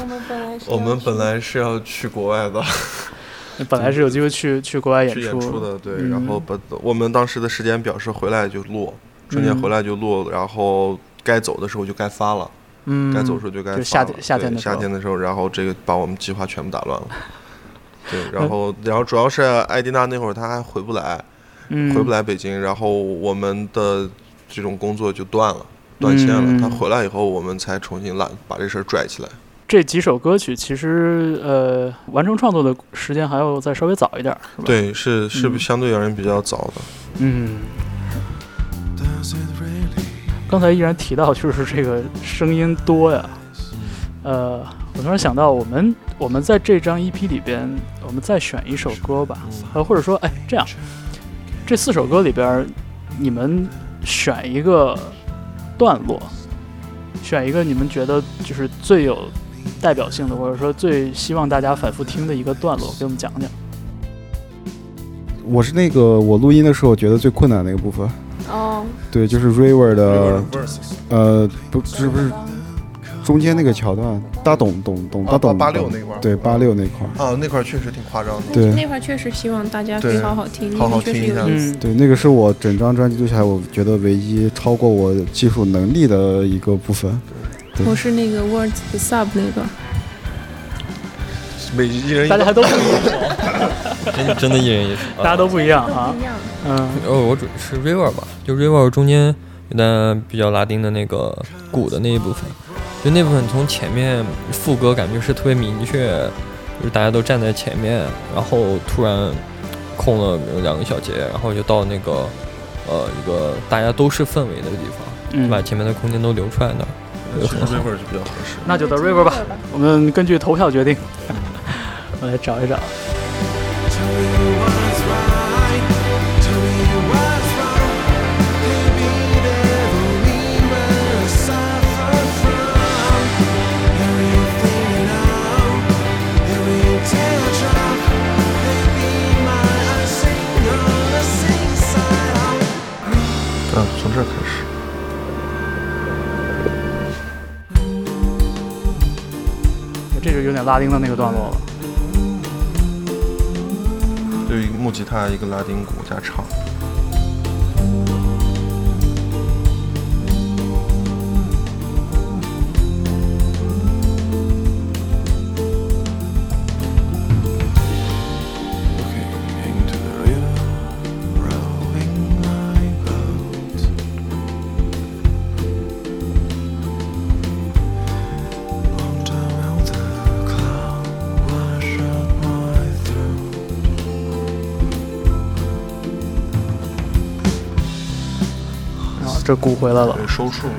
我们本来我们本来是要去国外的，本来是有机会去去国外演出的，对。然后把我们当时的时间表是回来就录，春节回来就录，然后该走的时候就该发了，嗯，该走的时候就该发。夏天夏天的夏天的时候，然后这个把我们计划全部打乱了。对，然后 然后主要是艾迪娜那会儿她还回不来，回不来北京，然后我们的这种工作就断了。断线了，他回来以后，我们才重新拉把这事儿拽起来。这几首歌曲其实呃，完成创作的时间还要再稍微早一点，是吧？对，是是相对而言比较早的。嗯。刚才依然提到就是这个声音多呀，呃，我突然想到，我们我们在这张 EP 里边，我们再选一首歌吧，呃，或者说，哎，这样，这四首歌里边，你们选一个。段落，选一个你们觉得就是最有代表性的，或者说最希望大家反复听的一个段落，给我们讲讲。我是那个我录音的时候觉得最困难的一个部分。哦。对，就是 River 的，呃，不，是不是。中间那个桥段，大董董董大董八六那块儿，对八六那块儿啊，那块儿确实挺夸张的。对，那块儿确实希望大家可以好好听，好好听一下。嗯，对，那个是我整张专辑录下来，我觉得唯一超过我技术能力的一个部分。我是那个 Words 的 Sub 那个。每一人大家都不一样，真真的一人一首，大家都不一样啊。嗯，哦，我主是 River 吧，就 River 中间有段比较拉丁的那个鼓的那一部分。就那部分从前面副歌感觉是特别明确，就是大家都站在前面，然后突然空了两个小节，然后就到那个呃一个大家都是氛围的地方，把前面的空间都留出来那儿，很 river 就比较合适。那就到 river 吧，我们根据投票决定。我来找一找。从这开始，这就有点拉丁的那个段落了。对，木吉他一个拉丁鼓加唱。这鼓回来了，收束了。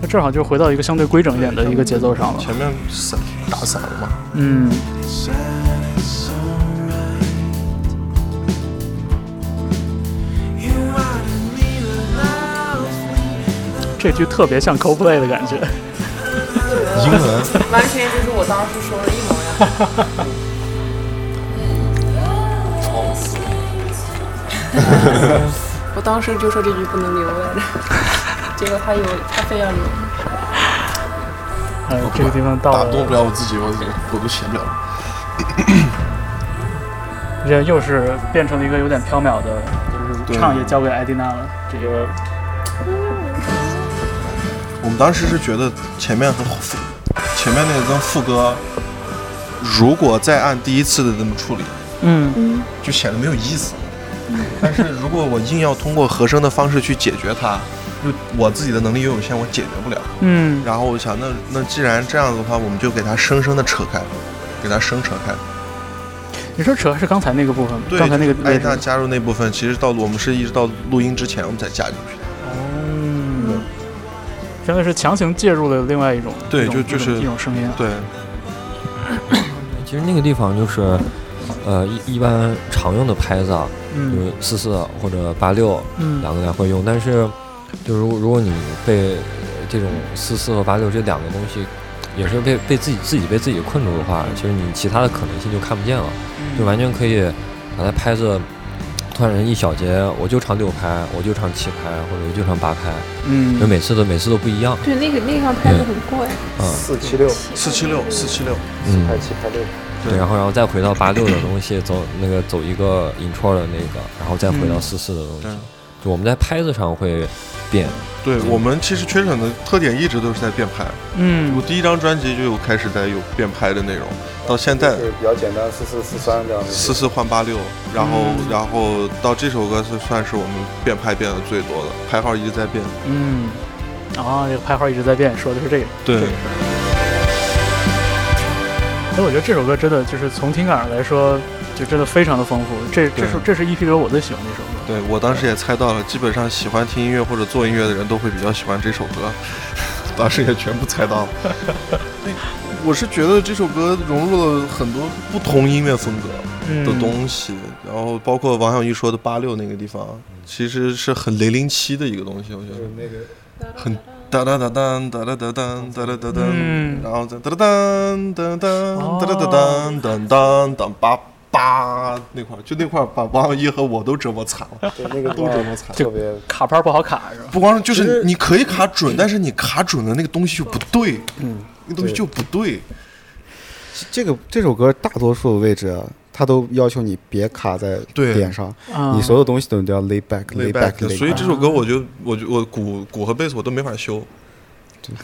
那正好就回到一个相对规整一点的一个节奏上了。前面散打散了嘛？嗯。这句特别像 CoPlay 的感觉。英文。完全就是我当时说的一模一样。我当时就说这句不能留来着，结果他有，他非要留。哎，这个地方到打动不了我自己，我我都写不了。这又是变成了一个有点飘渺的，就是唱也交给艾迪娜了。这个，我们当时是觉得前面和副，前面那个跟副歌，如果再按第一次的这么处理，嗯嗯，就显得没有意思。但是如果我硬要通过和声的方式去解决它，就我自己的能力又有限，我解决不了。嗯。然后我想，那那既然这样子的话，我们就给它生生的扯开，给它生扯开。你说扯是刚才那个部分吗？对，刚才那个艾娜加入那部分，其实到我们是一直到录音之前我们才加进去的。哦。相当于是强行介入了另外一种，对，就就是一种声音。对。其实那个地方就是，呃，一一般常用的拍子啊。就是四四或者八六，嗯两个来回用。但是，就如如果你被这种四四和八六这两个东西，也是被被自己自己被自己困住的话，其实你其他的可能性就看不见了，就完全可以把它拍子突然一小节，我就唱六拍，我就唱七拍，或者我就唱八拍，嗯，就每次都每次都不一样。对，那个那套拍子很贵，嗯，四七六，四七六，四七六，四，拍七拍六。对，然后然后再回到八六的东西，走那个走一个 intro 的那个，然后再回到四四的东西，就我们在拍子上会变。对我们其实缺省的特点一直都是在变拍。嗯，我第一张专辑就有开始在有变拍的内容，到现在是比较简单，四四四三这样的。四四换八六，然后然后到这首歌是算是我们变拍变的最多的，拍号一直在变。嗯，啊，这个拍号一直在变，说的是这个。对。所以我觉得这首歌真的就是从听感上来说，就真的非常的丰富。这这是这是 EP 中我最喜欢的一首歌。对我当时也猜到了，基本上喜欢听音乐或者做音乐的人都会比较喜欢这首歌。当时也全部猜到了。对，我是觉得这首歌融入了很多不同音乐风格的东西，然后包括王小玉说的八六那个地方，其实是很零零七的一个东西，我觉得。那个很。哒哒哒哒哒哒哒哒哒哒哒，然后再哒哒哒哒哒哒哒哒哒哒哒哒哒哒那块儿，就那块儿把王一和我都折磨惨了，对，那个都折磨惨，特别卡牌不好卡是吧？不光是就是你可以卡准，但是你卡准的那个东西就不对，嗯，那东西就不对。这个这首歌大多数位置，他都要求你别卡在点上，你所有东西都要 lay back，lay back。所以这首歌我就我就我鼓鼓和贝斯我都没法修，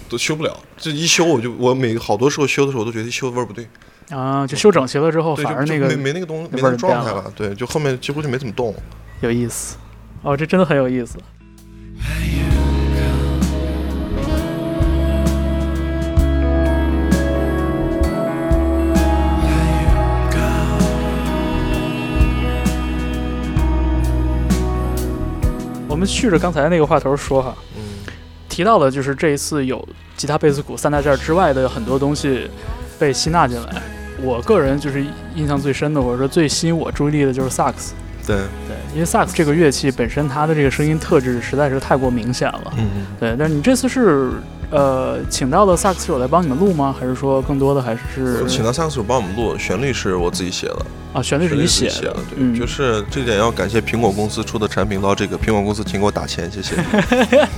都修不了。这一修我就我每好多时候修的时候我都觉得修的味儿不对啊，就修整齐了之后反而那个没没那个东没那个状态了，对，就后面几乎就没怎么动。有意思，哦，这真的很有意思。我们续着刚才那个话头说哈，嗯，提到的就是这一次有吉他、贝斯、鼓三大件之外的很多东西被吸纳进来。我个人就是印象最深的，或者说最吸引我注意力的就是萨克斯。对对，因为萨克斯这个乐器本身它的这个声音特质实在是太过明显了。嗯嗯。对，但是你这次是。呃，请到了萨克斯手来帮你们录吗？还是说更多的还是请到萨克斯手帮我们录？旋律是我自己写的啊，旋律是你写的，对，就是这点要感谢苹果公司出的产品到这个苹果公司请给我打钱，谢谢。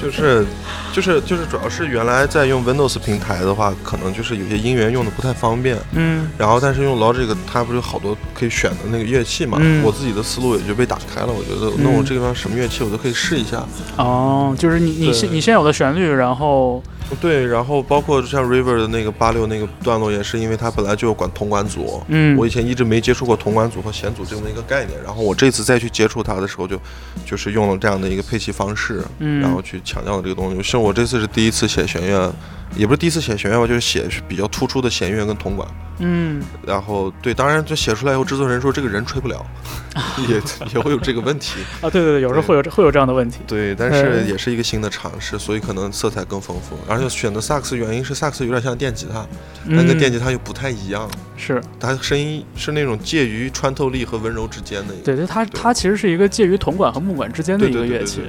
就是，就是，就是，主要是原来在用 Windows 平台的话，可能就是有些音源用的不太方便。嗯。然后，但是用 Logic，它不是有好多可以选的那个乐器嘛？嗯。我自己的思路也就被打开了。我觉得，那我这个地方什么乐器我都可以试一下。哦，就是你你现你现有的旋律，然后。对，然后包括像 River 的那个八六那个段落，也是因为它本来就有管铜管组，嗯，我以前一直没接触过铜管组和弦组这么一个概念，然后我这次再去接触它的时候，就就是用了这样的一个配器方式，嗯，然后去强调了这个东西。像我这次是第一次写弦乐。也不是第一次写弦乐吧，就是写比较突出的弦乐跟铜管。嗯，然后对，当然就写出来以后，制作人说这个人吹不了，也也会有这个问题 啊。对对对，有时候会有会有这样的问题。对，但是也是一个新的尝试，所以可能色彩更丰富。而且选择萨克斯原因是萨克斯有点像电吉他，但跟电吉他又不太一样。是，它声音是那种介于穿透力和温柔之间的。对对，它它其实是一个介于铜管和木管之间的一个乐器，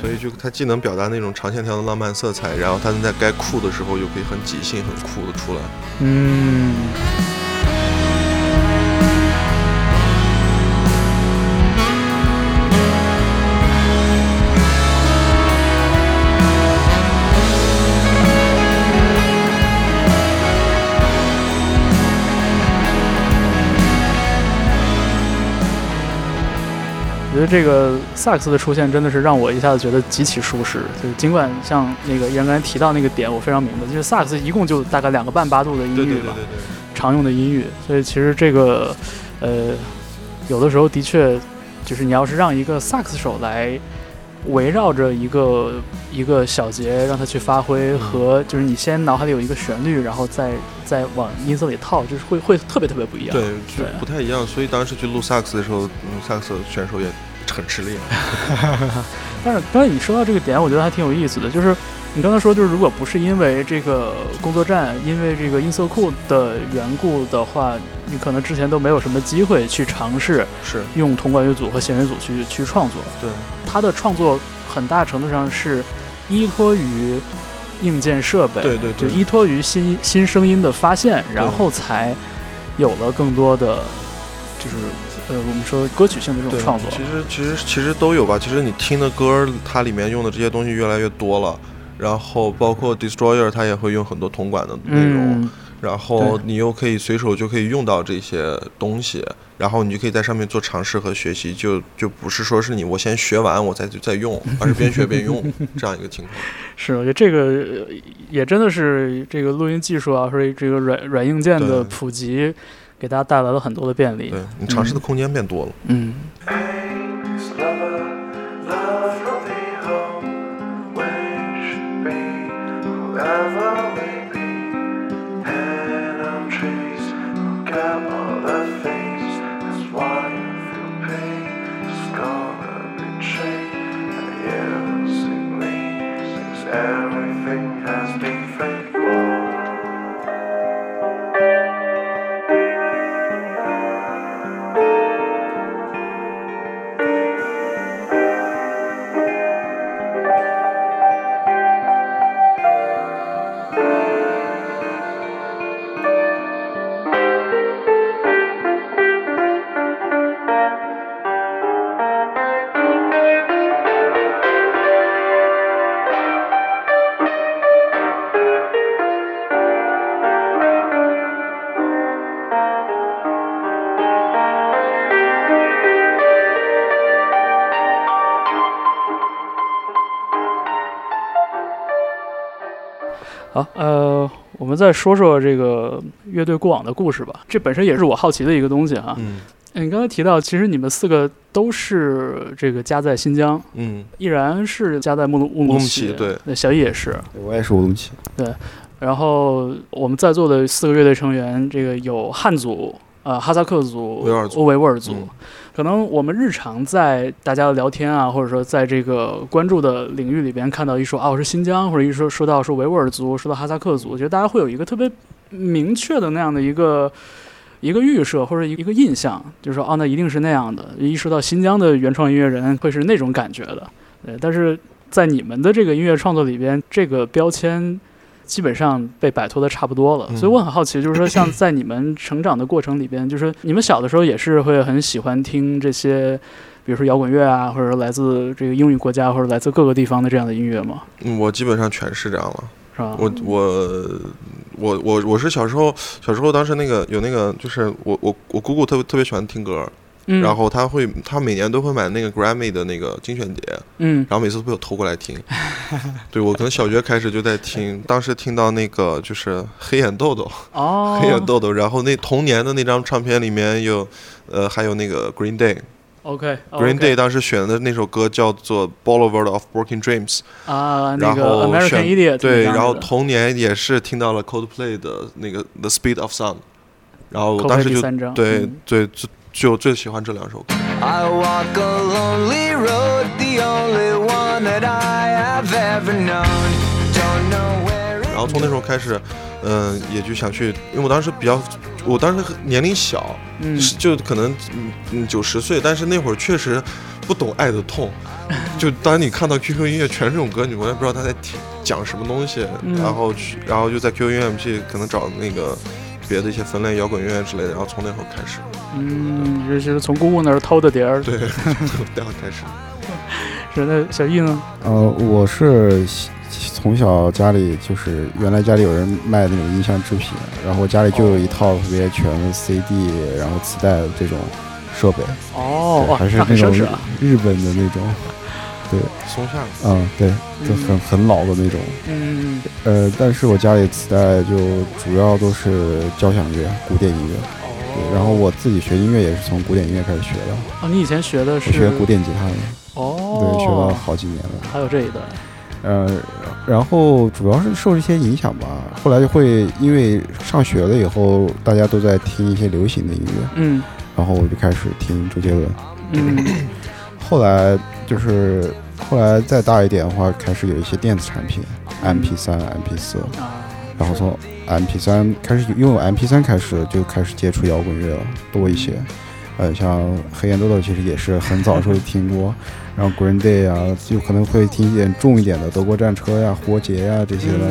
所以就它既能表达那种长线条的浪漫色彩，然后它能在该酷的时候。又可以很即兴、很酷的出来。嗯。觉得这个萨克斯的出现真的是让我一下子觉得极其舒适。就是尽管像那个刚才提到那个点，我非常明白，就是萨克斯一共就大概两个半八度的音域吧，常用的音域。所以其实这个，呃，有的时候的确，就是你要是让一个萨克斯手来围绕着一个一个小节让他去发挥，和就是你先脑海里有一个旋律，然后再再往音色里套，就是会会特别特别不一样。对，就不太一样。所以当时去录萨克斯的时候，萨克斯选手也。很吃力，但是刚才你说到这个点，我觉得还挺有意思的。就是你刚才说，就是如果不是因为这个工作站，因为这个音色库的缘故的话，你可能之前都没有什么机会去尝试是用铜管乐组和弦乐组去去创作。对，他的创作很大程度上是依托于硬件设备，对对，就依托于新新声音的发现，然后才有了更多的就是呃我们说歌曲性的这种创作。其实其实其实都有吧。其实你听的歌，它里面用的这些东西越来越多了。然后包括 Destroyer，它也会用很多铜管的内容。然后你又可以随手就可以用到这些东西，然后你就可以在上面做尝试和学习，就就不是说是你我先学完我再再用，而是边学边用 这样一个情况。是，我觉得这个也真的是这个录音技术啊，或者这个软软硬件的普及，给大家带来了很多的便利。对你尝试的空间变多了。嗯。好，再说说这个乐队过往的故事吧。这本身也是我好奇的一个东西哈。嗯，你刚才提到，其实你们四个都是这个家在新疆。嗯，依然是家在乌鲁乌鲁木齐。对，那小易也是。我也是乌鲁木齐。对，然后我们在座的四个乐队成员，这个有汉族、呃哈萨克族、维吾尔族、维吾尔族。可能我们日常在大家的聊天啊，或者说在这个关注的领域里边看到一说啊，我是新疆，或者一说说到说维吾尔族，说到哈萨克族，我觉得大家会有一个特别明确的那样的一个一个预设或者一个印象，就是说哦，那一定是那样的。一说到新疆的原创音乐人，会是那种感觉的。对，但是在你们的这个音乐创作里边，这个标签。基本上被摆脱的差不多了，所以我很好奇，就是说，像在你们成长的过程里边，就是你们小的时候也是会很喜欢听这些，比如说摇滚乐啊，或者来自这个英语国家或者来自各个地方的这样的音乐吗？嗯，我基本上全是这样了，是吧？我我我我我是小时候小时候当时那个有那个就是我我我姑姑特别特别喜欢听歌。然后他会，他每年都会买那个 Grammy 的那个精选碟，嗯，然后每次都被我偷过来听。对我可能小学开始就在听，当时听到那个就是黑眼豆豆，哦，黑眼豆豆，然后那童年的那张唱片里面有，呃，还有那个 Green Day，OK，Green Day 当时选的那首歌叫做 Boulevard of Broken Dreams，啊，然后 Idiot，对，然后童年也是听到了 Coldplay 的那个 The Speed of Sound，然后我当时就对对。就最喜欢这两首歌。然后从那时候开始，嗯，也就想去，因为我当时比较，我当时年龄小，嗯，就可能嗯九十岁，但是那会儿确实不懂爱的痛。就当你看到 QQ 音乐全是这种歌，你完全不知道他在讲什么东西，然后去，然后就在 QQ 音乐去可能找那个。别的一些分类摇滚乐之类的，然后从那会儿开始，嗯，这是从姑姑那儿偷的碟儿，对，那会儿开始。是那小易呢？呃，我是从小家里就是原来家里有人卖那种音像制品，然后家里就有一套特别全的 CD，然后磁带的这种设备。哦，还是那种日本的那种。对，松下。嗯，对，就很很老的那种。嗯。呃，但是我家里磁带就主要都是交响乐、古典音乐。哦。对，然后我自己学音乐也是从古典音乐开始学的。哦，你以前学的是？学古典吉他的。哦。对，学了好几年了。还有这一段。呃，然后主要是受这些影响吧。后来就会因为上学了以后，大家都在听一些流行的音乐。嗯。然后我就开始听周杰伦。嗯。后来就是后来再大一点的话，开始有一些电子产品，M P 三、M P 四，然后从 M P 三开始拥有 M P 三开始就开始接触摇滚乐了多一些，呃，像黑岩豆豆其实也是很早时候听过，然后 Green Day 啊，就可能会听一点重一点的德国战车呀、活结呀这些的，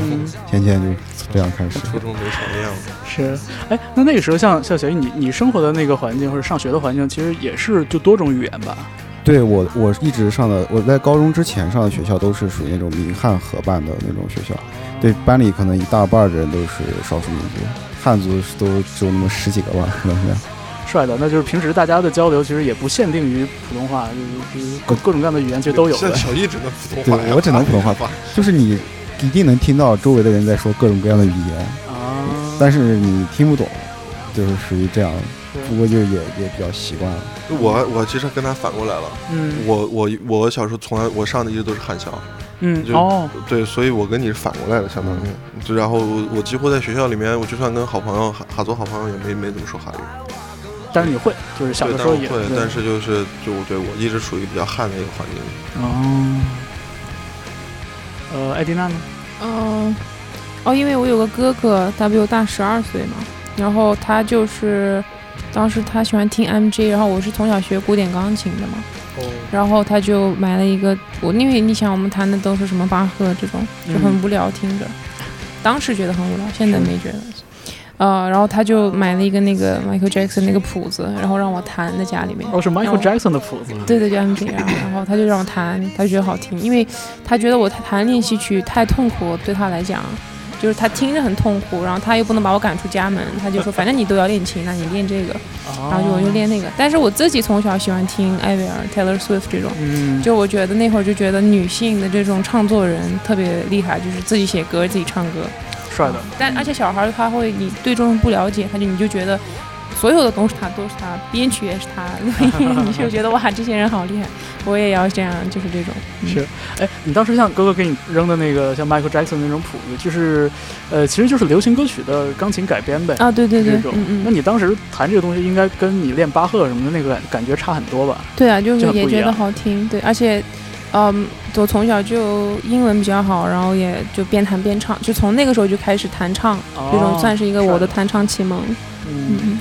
渐渐就这样开始。初中没少那样是，哎，那那个时候像像小玉你你生活的那个环境或者上学的环境，其实也是就多种语言吧？对我，我一直上的，我在高中之前上的学校都是属于那种民汉合办的那种学校。对，班里可能一大半的人都是少数民族，汉族都只有那么十几个吧，可能这样。帅的，那就是平时大家的交流其实也不限定于普通话，就是各各种各样的语言其实都有。现在小易只能普通话，对我只能普通话。就是你一定能听到周围的人在说各种各样的语言啊，但是你听不懂，就是属于这样。不过就也也比较习惯了。我我其实跟他反过来了。嗯，我我我小时候从来我上的一直都是汉校。嗯，哦，对，所以我跟你是反过来的，相当于。就然后我我几乎在学校里面，我就算跟好朋友哈哈做好朋友，也没没怎么说汉语。但是你会，就是小的时候也会，但是就是就对我一直属于比较汉的一个环境。哦。呃，艾迪娜呢？嗯，哦，因为我有个哥哥，他比我大十二岁嘛，然后他就是。当时他喜欢听 MJ，然后我是从小学古典钢琴的嘛，然后他就买了一个我，因为你想我们弹的都是什么巴赫这种，就很无聊听着，当时觉得很无聊，现在没觉得，呃，然后他就买了一个那个 Michael Jackson 那个谱子，然后让我弹在家里面。哦，是 Michael Jackson 的谱子。对对，就 MJ，然后他就让我弹，他就觉得好听，因为他觉得我弹练习曲太痛苦，对他来讲。就是他听着很痛苦，然后他又不能把我赶出家门，他就说 反正你都要练琴，那你练这个，然后就我就练那个。但是我自己从小喜欢听艾薇儿、Taylor Swift 这种，就我觉得那会儿就觉得女性的这种唱作人特别厉害，就是自己写歌、自己唱歌，帅的。但而且小孩他会，你对这种不了解，他就你就觉得。所有的都是他，都是他，编曲也是他，所 以你就觉得哇，这些人好厉害，我也要这样，就是这种。是，哎，你当时像哥哥给你扔的那个像 Michael Jackson 那种谱子，就是，呃，其实就是流行歌曲的钢琴改编呗。啊，对对对，这种。嗯嗯。那你当时弹这个东西，应该跟你练巴赫什么的那个感感觉差很多吧？对啊，就是也觉得好听。对，而且，嗯，我从小就英文比较好，然后也就边弹边唱，就从那个时候就开始弹唱，这种算是一个我的弹唱启蒙。嗯嗯。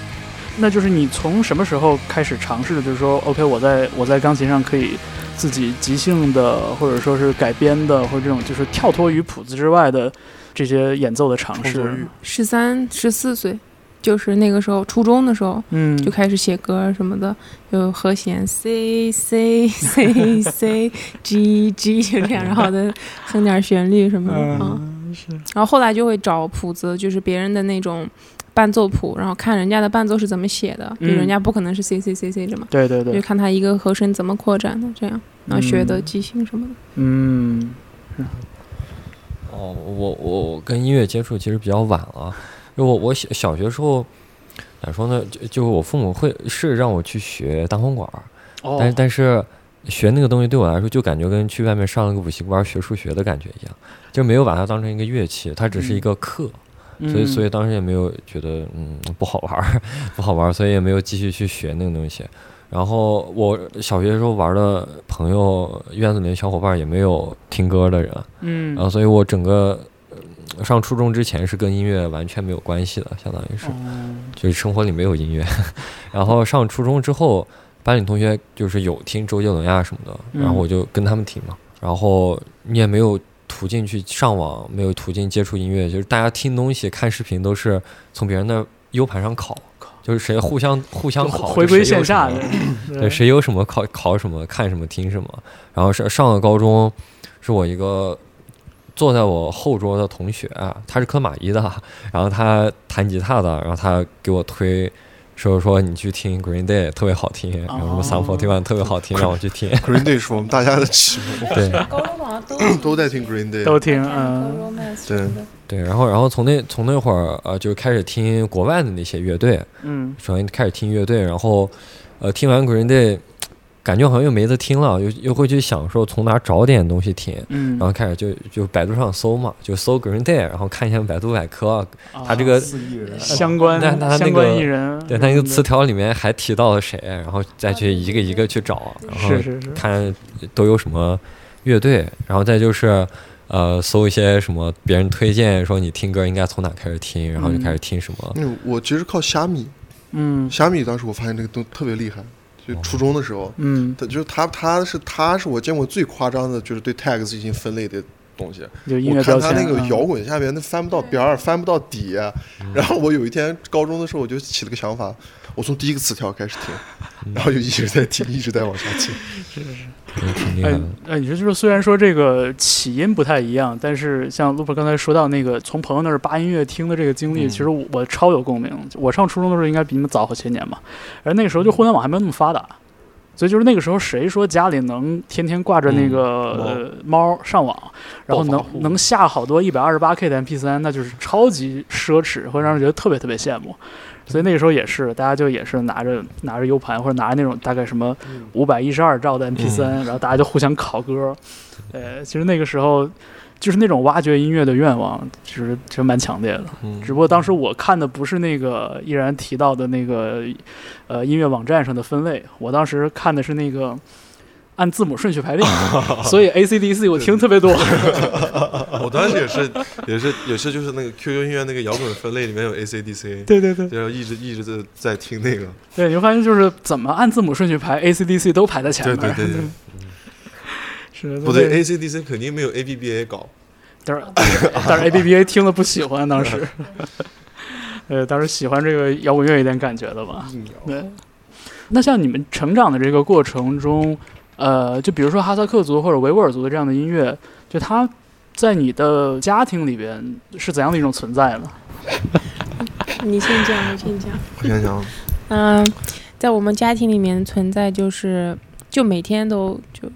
那就是你从什么时候开始尝试的？就是说，OK，我在我在钢琴上可以自己即兴的，或者说是改编的，或者这种就是跳脱于谱子之外的这些演奏的尝试。十三、十四岁，就是那个时候，初中的时候，嗯，就开始写歌什么的，有和弦 C C C C G G 就这样，然后再哼点旋律什么的啊。是。然后后来就会找谱子，就是别人的那种。伴奏谱，然后看人家的伴奏是怎么写的，就人家不可能是 C C C C 的嘛，对对对，就看他一个和声怎么扩展的，这样，然后学的即兴什么的。嗯，哦，我我跟音乐接触其实比较晚了，因为我我小小学时候咋说呢，就就我父母会是让我去学单簧管，但是但是学那个东西对我来说就感觉跟去外面上了个补习班学数学的感觉一样，就没有把它当成一个乐器，它只是一个课。所以，所以当时也没有觉得嗯不好玩儿，不好玩儿，所以也没有继续去学那个东西。然后我小学的时候玩的朋友，院子里的小伙伴也没有听歌的人，嗯，然后所以我整个上初中之前是跟音乐完全没有关系的，相当于是，就是生活里没有音乐。然后上初中之后，班里同学就是有听周杰伦呀什么的，然后我就跟他们听嘛。然后你也没有。途径去上网没有途径接触音乐，就是大家听东西、看视频都是从别人的 U 盘上拷，就是谁互相互相拷，回归线下的，对，谁有什么考考什么，看什么听什么。然后上上了高中，是我一个坐在我后桌的同学，他是科马一的，然后他弹吉他的，然后他给我推。说说你去听 Green Day 特别好听，然后什么 Sum Forty One 特别好听，让我去听。Green Day 是我们大家的启蒙，对，高中好像都都在听 Green Day，都听，嗯，对。对，然后然后从那从那会儿呃就开始听国外的那些乐队，嗯，首先开始听乐队，然后呃听完 Green Day。感觉好像又没得听了，又又会去想说从哪找点东西听，嗯，然后开始就就百度上搜嘛，就搜 Green Day，然后看一下百度百科，他这个相关相关艺人，对他那个词条里面还提到了谁，然后再去一个一个去找，然后看都有什么乐队，然后再就是呃搜一些什么别人推荐说你听歌应该从哪开始听，然后就开始听什么。嗯，我其实靠虾米。嗯，虾米当时我发现这个都特别厉害，就初中的时候，嗯，他就是他他是他是我见过最夸张的，就是对 tag 进行分类的东西。我看他那个摇滚下面，那翻不到边儿，翻不到底。然后我有一天高中的时候，我就起了个想法，我从第一个词条开始听，然后就一直在听，一直在往下听。是是是。哎哎，你说就是虽然说这个起因不太一样，但是像 Looper 刚才说到那个从朋友那儿扒音乐听的这个经历，其实我超有共鸣。我上初中的时候应该比你们早好些年吧，而那个时候就互联网还没有那么发达，所以就是那个时候谁说家里能天天挂着那个猫上网，然后能能下好多一百二十八 K 的 MP 三那就是超级奢侈，会让人觉得特别特别羡慕。所以那个时候也是，大家就也是拿着拿着 U 盘或者拿着那种大概什么五百一十二兆的 MP3，然后大家就互相拷歌。呃，其实那个时候就是那种挖掘音乐的愿望，其实其实蛮强烈的。只不过当时我看的不是那个依然提到的那个呃音乐网站上的分类，我当时看的是那个。按字母顺序排列，所以 A C D C 我听特别多。我当时也是，也是，也是，就是那个 Q Q 音乐那个摇滚分类里面有 A C D C。对对对。然后一直一直在在听那个。对，你会发现就是怎么按字母顺序排，A C D C 都排在前面。对对对。是。不对，A C D C 肯定没有 A B B A 高。但是但是 A B B A 听了不喜欢当时。呃，当时喜欢这个摇滚乐一点感觉的吧。对。那像你们成长的这个过程中。呃，就比如说哈萨克族或者维吾尔族的这样的音乐，就它在你的家庭里边是怎样的一种存在呢？你先讲，你先讲。我先讲。嗯，在我们家庭里面存在就是，就每天都就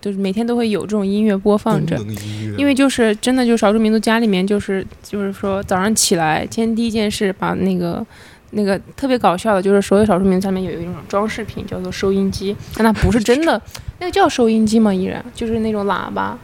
就是每天都会有这种音乐播放着，因为就是真的就少数民族家里面就是就是说早上起来先第一件事把那个。那个特别搞笑的，就是所有少数民族下面有一种装饰品，叫做收音机，但它不是真的，那个叫收音机吗？依然就是那种喇叭。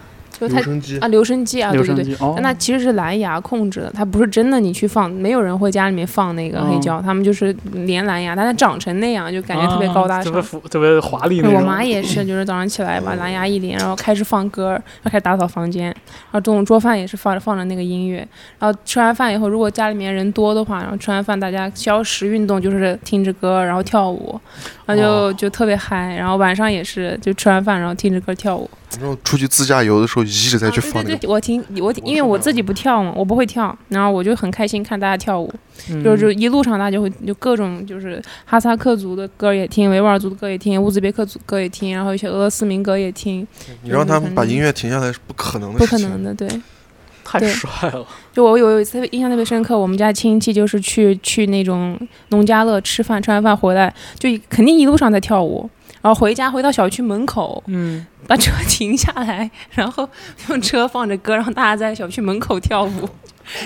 留声机啊，留声机啊，对对对，但它其实是蓝牙控制的，它不是真的你去放，没有人会家里面放那个黑胶，他们就是连蓝牙，但它长成那样，就感觉特别高大上，特别华丽。我妈也是，就是早上起来把蓝牙一连，然后开始放歌，然后开始打扫房间，然后中午做饭也是放着放着那个音乐，然后吃完饭以后，如果家里面人多的话，然后吃完饭大家消食运动就是听着歌，然后跳舞，然后就就特别嗨，然后晚上也是就吃完饭然后听着歌跳舞。然后出去自驾游的时候一直在去放对对对，我听我因为我自己不跳嘛，我不会跳，然后我就很开心看大家跳舞，就就一路上大家就会就各种就是哈萨克族的歌也听，维吾尔族的歌也听，乌兹别克族歌也听，然后一些俄罗斯民歌也听。你让他们把音乐停下来是不可能的，不可能的，对。太帅了！就我有一次印象特别深刻，我们家亲戚就是去去那种农家乐吃饭，吃完饭回来就肯定一路上在跳舞。然后回家，回到小区门口，嗯，把车 停下来，然后用车放着歌，让大家在小区门口跳舞，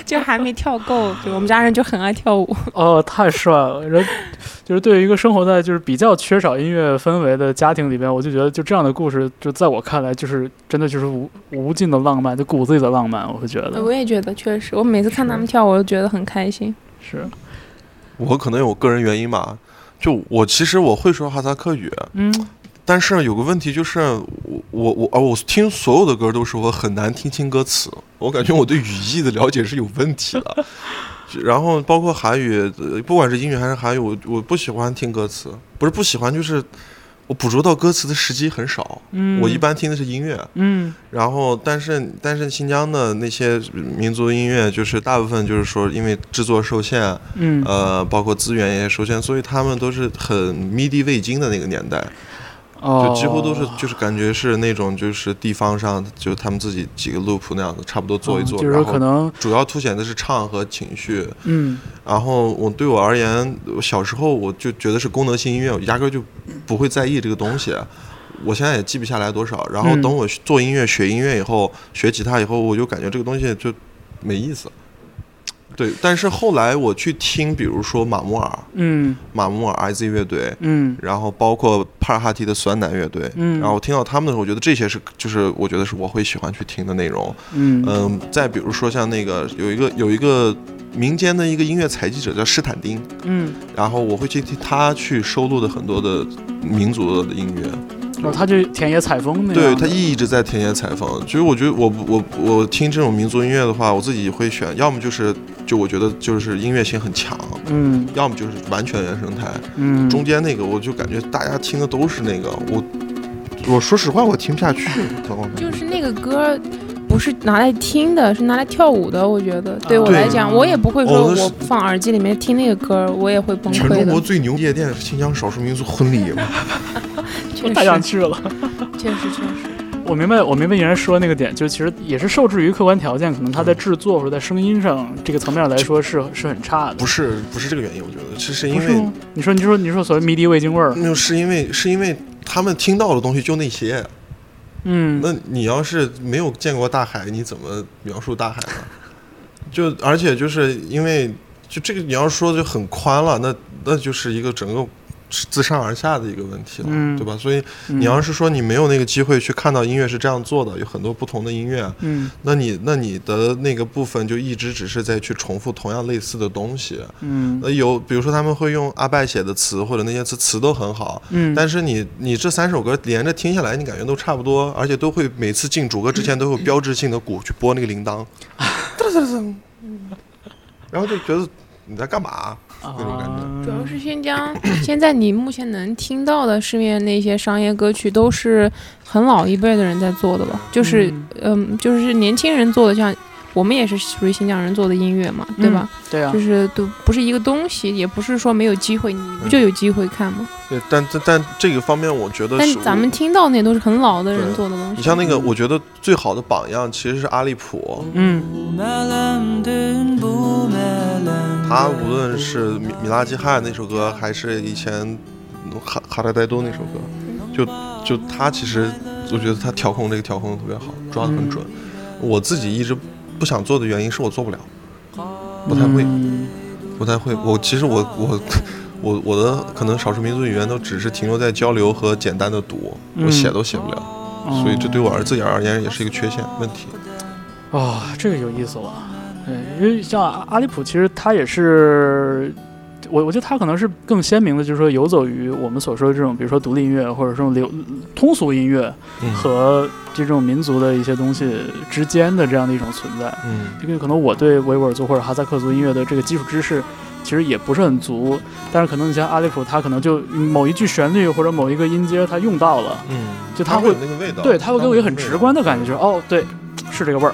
就还没跳够，对我们家人就很爱跳舞。哦，太帅了！人就是对于一个生活在就是比较缺少音乐氛围的家庭里边，我就觉得就这样的故事，就在我看来就是真的就是无无尽的浪漫，就骨子里的浪漫。我会觉得，我也觉得确实，我每次看他们跳，我都觉得很开心。是，我可能有个人原因吧。就我其实我会说哈萨克语，嗯，但是有个问题就是我我我啊我听所有的歌都是我很难听清歌词，我感觉我对语义的了解是有问题的。然后包括韩语，不管是英语还是韩语，我我不喜欢听歌词，不是不喜欢就是。我捕捉到歌词的时机很少，嗯，我一般听的是音乐，嗯，然后但是但是新疆的那些民族音乐，就是大部分就是说因为制作受限，嗯，呃，包括资源也受限，所以他们都是很迷笛未经的那个年代。就几乎都是，就是感觉是那种，就是地方上，就他们自己几个 loop 那样子，差不多做一做，然后主要凸显的是唱和情绪。嗯，然后我对我而言，小时候我就觉得是功能性音乐，我压根就不会在意这个东西。我现在也记不下来多少。然后等我做音乐、学音乐以后，学吉他以后，我就感觉这个东西就没意思。对，但是后来我去听，比如说马木尔，嗯，马木尔 IZ 乐队，嗯，然后包括帕尔哈提的酸奶乐队，嗯，然后听到他们的时候，我觉得这些是，就是我觉得是我会喜欢去听的内容，嗯。嗯，再比如说像那个有一个有一个民间的一个音乐采集者叫施坦丁，嗯，然后我会去听他去收录的很多的民族的音乐，哦，他就田野采风那，对他一直在田野采风，其实我觉得我我我听这种民族音乐的话，我自己会选，要么就是。就我觉得就是音乐性很强，嗯，要么就是完全原生态，嗯，中间那个我就感觉大家听的都是那个，我我说实话我听不下去，就是那个歌。不是拿来听的，是拿来跳舞的。我觉得对我来讲，我也不会说我放耳机里面听那个歌，我也会崩溃的。全中国最牛夜店是新疆少数民族婚礼 太想去了。确实确实。我明白，我明白你刚才说那个点，就其实也是受制于客观条件，可能它在制作或者在声音上这个层面来说是是很差的。不是不是这个原因，我觉得其实因为你说你说你说所谓迷笛味精味儿，那是因为是因为他们听到的东西就那些。嗯，那你要是没有见过大海，你怎么描述大海呢？就而且就是因为就这个你要说就很宽了，那那就是一个整个。自上而下的一个问题了，对吧？所以你要是说你没有那个机会去看到音乐是这样做的，有很多不同的音乐，嗯，那你那你的那个部分就一直只是在去重复同样类似的东西，嗯，那有比如说他们会用阿拜写的词或者那些词词都很好，嗯，但是你你这三首歌连着听下来，你感觉都差不多，而且都会每次进主歌之前都有标志性的鼓去拨那个铃铛，然后就觉得你在干嘛？那种感觉，主要是新疆。现在你目前能听到的市面那些商业歌曲，都是很老一辈的人在做的吧？就是，嗯，就是年轻人做的，像。我们也是属于新疆人做的音乐嘛，对吧？对啊，就是都不是一个东西，也不是说没有机会，你不就有机会看吗？对，但但但这个方面，我觉得，但咱们听到那都是很老的人做的东西。你像那个，我觉得最好的榜样其实是阿利普。嗯。他无论是米米拉基汉那首歌，还是以前哈哈达呆多那首歌，就就他其实，我觉得他调控这个调控的特别好，抓的很准。我自己一直。不想做的原因是我做不了，不太会，不太会。我其实我我我我的可能少数民族语言都只是停留在交流和简单的读，我写都写不了，所以这对我儿子而言也是一个缺陷问题。啊，这个有意思了，对，因为像阿里普，其实他也是。我我觉得他可能是更鲜明的，就是说游走于我们所说的这种，比如说独立音乐或者这种流通俗音乐和这种民族的一些东西之间的这样的一种存在。嗯，因为可能我对维吾尔族或者哈萨克族音乐的这个基础知识其实也不是很足，但是可能你像阿里普，他可能就某一句旋律或者某一个音阶他用到了，嗯，就他会那个味道，对他会给我一个很直观的感觉，就是哦，对，是这个味儿。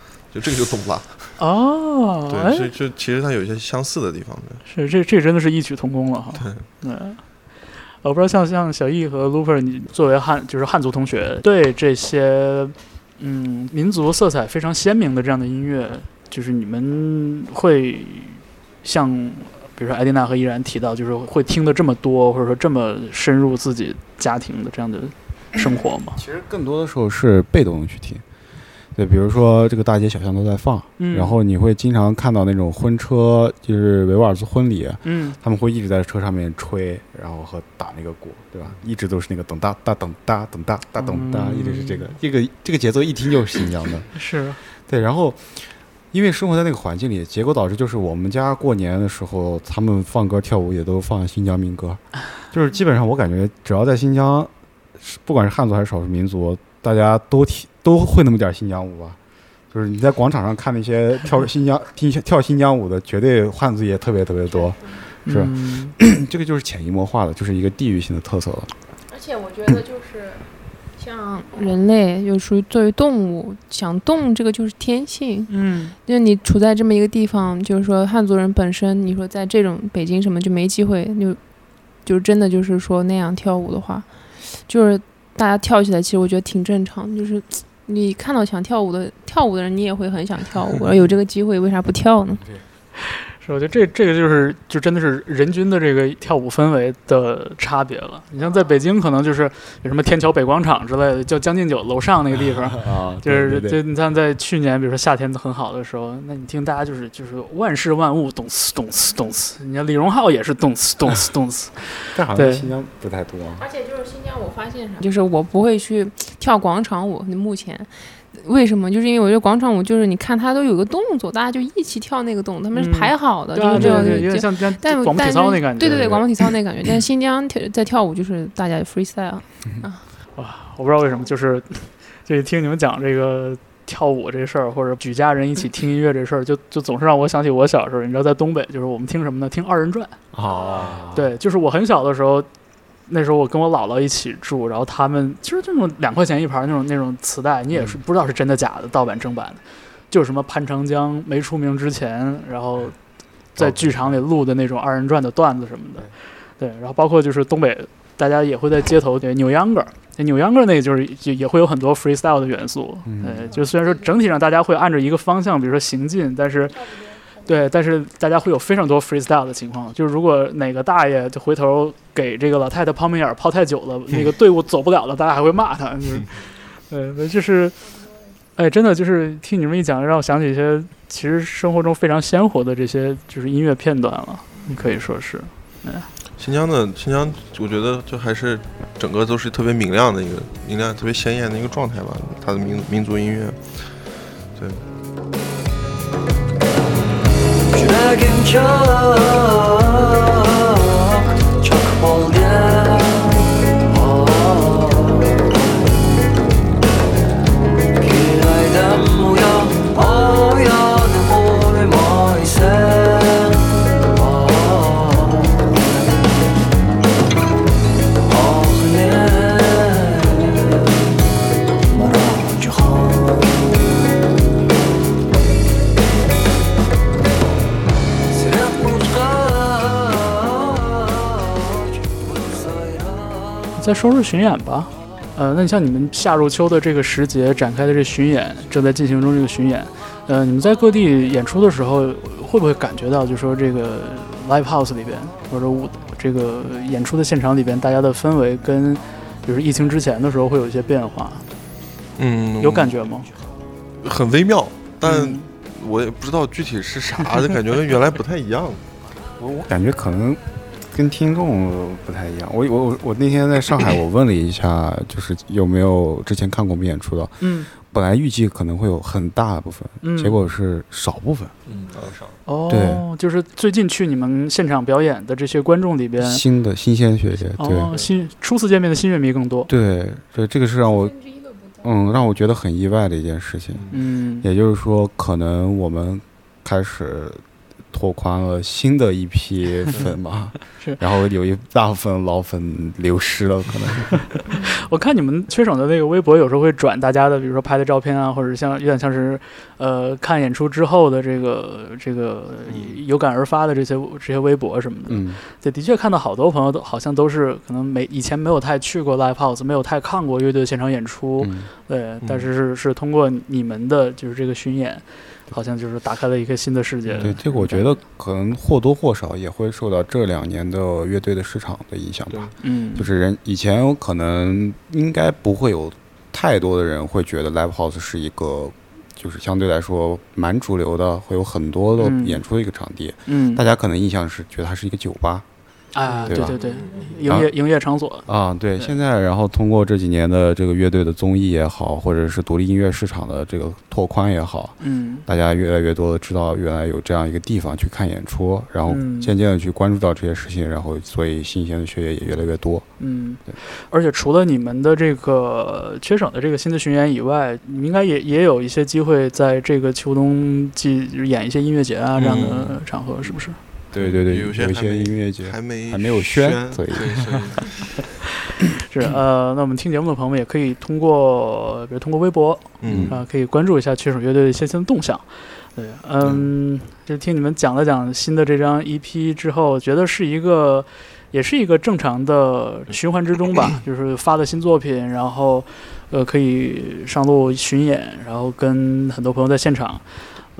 就这个就冬不拉。哦，对，就就其实它有一些相似的地方的。是这这真的是异曲同工了哈。对。我不知道像像小易和 Looper，你作为汉就是汉族同学，对这些嗯民族色彩非常鲜明的这样的音乐，就是你们会像比如说艾迪娜和依然提到，就是会听的这么多，或者说这么深入自己家庭的这样的生活吗？其实更多的时候是被动的去听。对，比如说这个大街小巷都在放，然后你会经常看到那种婚车，就是维吾尔族婚礼，嗯，他们会一直在车上面吹，然后和打那个鼓，对吧？一直都是那个咚哒哒咚哒咚哒哒咚哒，一直是这个，这个这个节奏一听就是新疆的，是，对。然后因为生活在那个环境里，结果导致就是我们家过年的时候，他们放歌跳舞也都放新疆民歌，就是基本上我感觉只要在新疆，不管是汉族还是少数民族，大家都听。都会那么点新疆舞吧，就是你在广场上看那些跳 新疆、听跳新疆舞的，绝对汉族也特别特别多，是吧？这个就是潜移默化的，就是一个地域性的特色了。而且我觉得就是像人类，就属于作为动物，想动这个就是天性。嗯，就你处在这么一个地方，就是说汉族人本身，你说在这种北京什么就没机会，就就真的就是说那样跳舞的话，就是大家跳起来，其实我觉得挺正常，就是。你看到想跳舞的跳舞的人，你也会很想跳舞。有这个机会，为啥不跳呢？是，我觉得这这个就是就真的是人均的这个跳舞氛围的差别了。你像在北京，可能就是有什么天桥北广场之类的，叫将进酒楼上那个地方啊，就是就你像在去年，比如说夏天很好的时候，那你听大家就是就是万事万物动次动次动次。你像李荣浩也是动次动次动次，但好像新疆不太多。而且就是新疆，我发现啥，就是我不会去跳广场舞。目前。为什么？就是因为我觉得广场舞就是你看它都有个动作，大家就一起跳那个动作，他们是排好的，就是这样。就像但广播体操那感觉。对对对，广播体操那感觉。但 新疆跳在跳舞就是大家 freestyle 啊。哇，我不知道为什么，就是就是听你们讲这个跳舞这事儿，或者举家人一起听音乐这事儿，就就总是让我想起我小时候。你知道在东北，就是我们听什么呢？听二人转。哦。对，就是我很小的时候。那时候我跟我姥姥一起住，然后他们其实这种两块钱一盘那种那种磁带，你也是不知道是真的假的，盗版正版的，就是什么潘长江没出名之前，然后在剧场里录的那种二人转的段子什么的，对，然后包括就是东北，大家也会在街头对扭秧歌，扭秧歌那个就是也也会有很多 freestyle 的元素，呃，就虽然说整体上大家会按照一个方向，比如说行进，但是。对，但是大家会有非常多 freestyle 的情况，就是如果哪个大爷就回头给这个老太太抛媚眼抛太久了，那个 队伍走不了了，大家还会骂他。对，那就是，哎，真的就是听你们一讲，让我想起一些其实生活中非常鲜活的这些就是音乐片段了，可以说是。哎，新疆的新疆，我觉得就还是整个都是特别明亮的一个明亮、特别鲜艳的一个状态吧，它的民民族音乐，对。Çok çok bol gel 在收拾巡演吧，呃，那你像你们夏入秋的这个时节展开的这巡演，正在进行中这个巡演，呃，你们在各地演出的时候，会不会感觉到，就说这个 live house 里边或者舞这个演出的现场里边，大家的氛围跟，就是疫情之前的时候会有一些变化？嗯，有感觉吗？很微妙，但我也不知道具体是啥，就感觉跟原来不太一样。我我感觉可能。跟听众不太一样，我我我那天在上海，我问了一下，就是有没有之前看过我们演出的，嗯，本来预计可能会有很大部分，嗯，结果是少部分，嗯，少，哦，对，就是最近去你们现场表演的这些观众里边，新的新鲜血液，对，新初次见面的新乐迷更多，对，对，这个是让我，嗯，让我觉得很意外的一件事情，嗯，也就是说，可能我们开始。拓宽了新的一批粉嘛，是，然后有一大部分老粉流失了，可能。我看你们缺省的那个微博，有时候会转大家的，比如说拍的照片啊，或者像有点像是，呃，看演出之后的这个这个有感而发的这些这些微博什么的。嗯。对，的确看到好多朋友都好像都是可能没以前没有太去过 live house，没有太看过乐队现场演出，对，但是是是通过你们的就是这个巡演。好像就是打开了一个新的世界。对，这个我觉得可能或多或少也会受到这两年的乐队的市场的影响吧。嗯，就是人以前可能应该不会有太多的人会觉得 live house 是一个，就是相对来说蛮主流的，会有很多的演出的一个场地。嗯，大家可能印象是觉得它是一个酒吧。啊，对对对，营业营业场所。啊，对，现在然后通过这几年的这个乐队的综艺也好，或者是独立音乐市场的这个拓宽也好，嗯，大家越来越多的知道原来有这样一个地方去看演出，然后渐渐的去关注到这些事情，然后所以新鲜的血液也越来越多，嗯，对，而且除了你们的这个缺省的这个新的巡演以外，你应该也也有一些机会在这个秋冬季演一些音乐节啊这样的场合，是不是？对对对，有一些音乐节还没还没有宣，所以 是呃，那我们听节目的朋友们也可以通过，比如通过微博，嗯啊，可以关注一下缺手乐队的一些新的动向。对，嗯，就听你们讲了讲新的这张 EP 之后，觉得是一个，也是一个正常的循环之中吧，就是发的新作品，然后呃可以上路巡演，然后跟很多朋友在现场。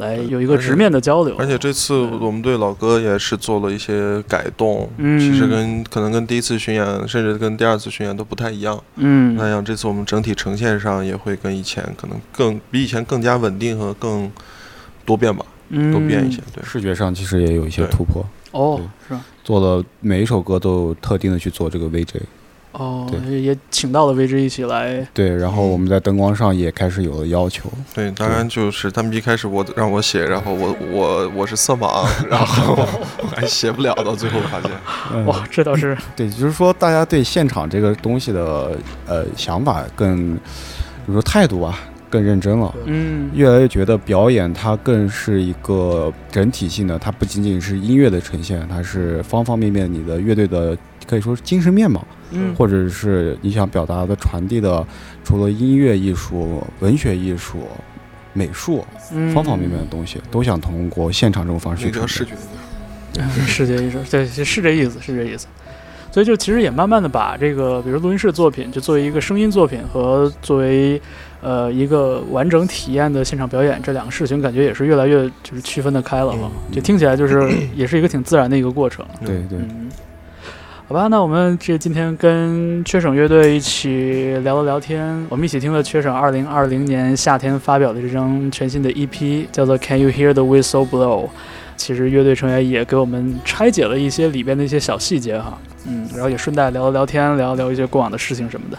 来有一个直面的交流。而且这次我们对老歌也是做了一些改动，嗯，其实跟可能跟第一次巡演，甚至跟第二次巡演都不太一样，嗯，那样这次我们整体呈现上也会跟以前可能更比以前更加稳定和更多变吧，嗯多变一些。对，视觉上其实也有一些突破。哦，是吧？做了每一首歌都特定的去做这个 VJ。哦，也请到了 VJ 一起来。对，然后我们在灯光上也开始有了要求。对，当然就是他们一开始我让我写，然后我我我是色盲，然后还写不了，到最后发现，哇，这倒是。对，就是说大家对现场这个东西的呃想法更，比如说态度啊。更认真了，嗯，越来越觉得表演它更是一个整体性的，它不仅仅是音乐的呈现，它是方方面面你的乐队的可以说是精神面貌，嗯，或者是你想表达的传递的，除了音乐艺术、文学艺术、美术，方方面面的东西，都想通过现场这种方式去呈现。视觉艺术，对，是这意思，是这意思。所以就其实也慢慢的把这个，比如录音室作品，就作为一个声音作品和作为。呃，一个完整体验的现场表演，这两个事情感觉也是越来越就是区分的开了哈，就听起来就是也是一个挺自然的一个过程。对对，好吧，那我们这今天跟缺省乐队一起聊了聊天，我们一起听了缺省二零二零年夏天发表的这张全新的 EP，叫做 Can You Hear the Whistle Blow？其实乐队成员也给我们拆解了一些里边的一些小细节哈，嗯，然后也顺带聊了聊天，聊聊一些过往的事情什么的。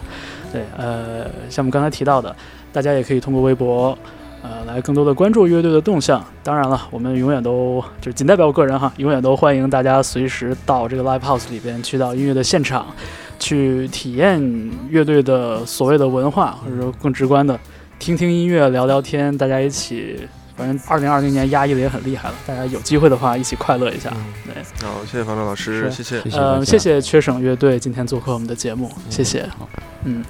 对，呃，像我们刚才提到的，大家也可以通过微博，呃，来更多的关注乐队的动向。当然了，我们永远都就是仅代表我个人哈，永远都欢迎大家随时到这个 live house 里边去到音乐的现场，去体验乐队的所谓的文化，或者说更直观的听听音乐、聊聊天，大家一起。反正二零二零年压抑的也很厉害了，大家有机会的话一起快乐一下。对，好，谢谢樊正老师，谢谢，呃，谢谢缺省乐队今天做客我们的节目，谢谢，嗯。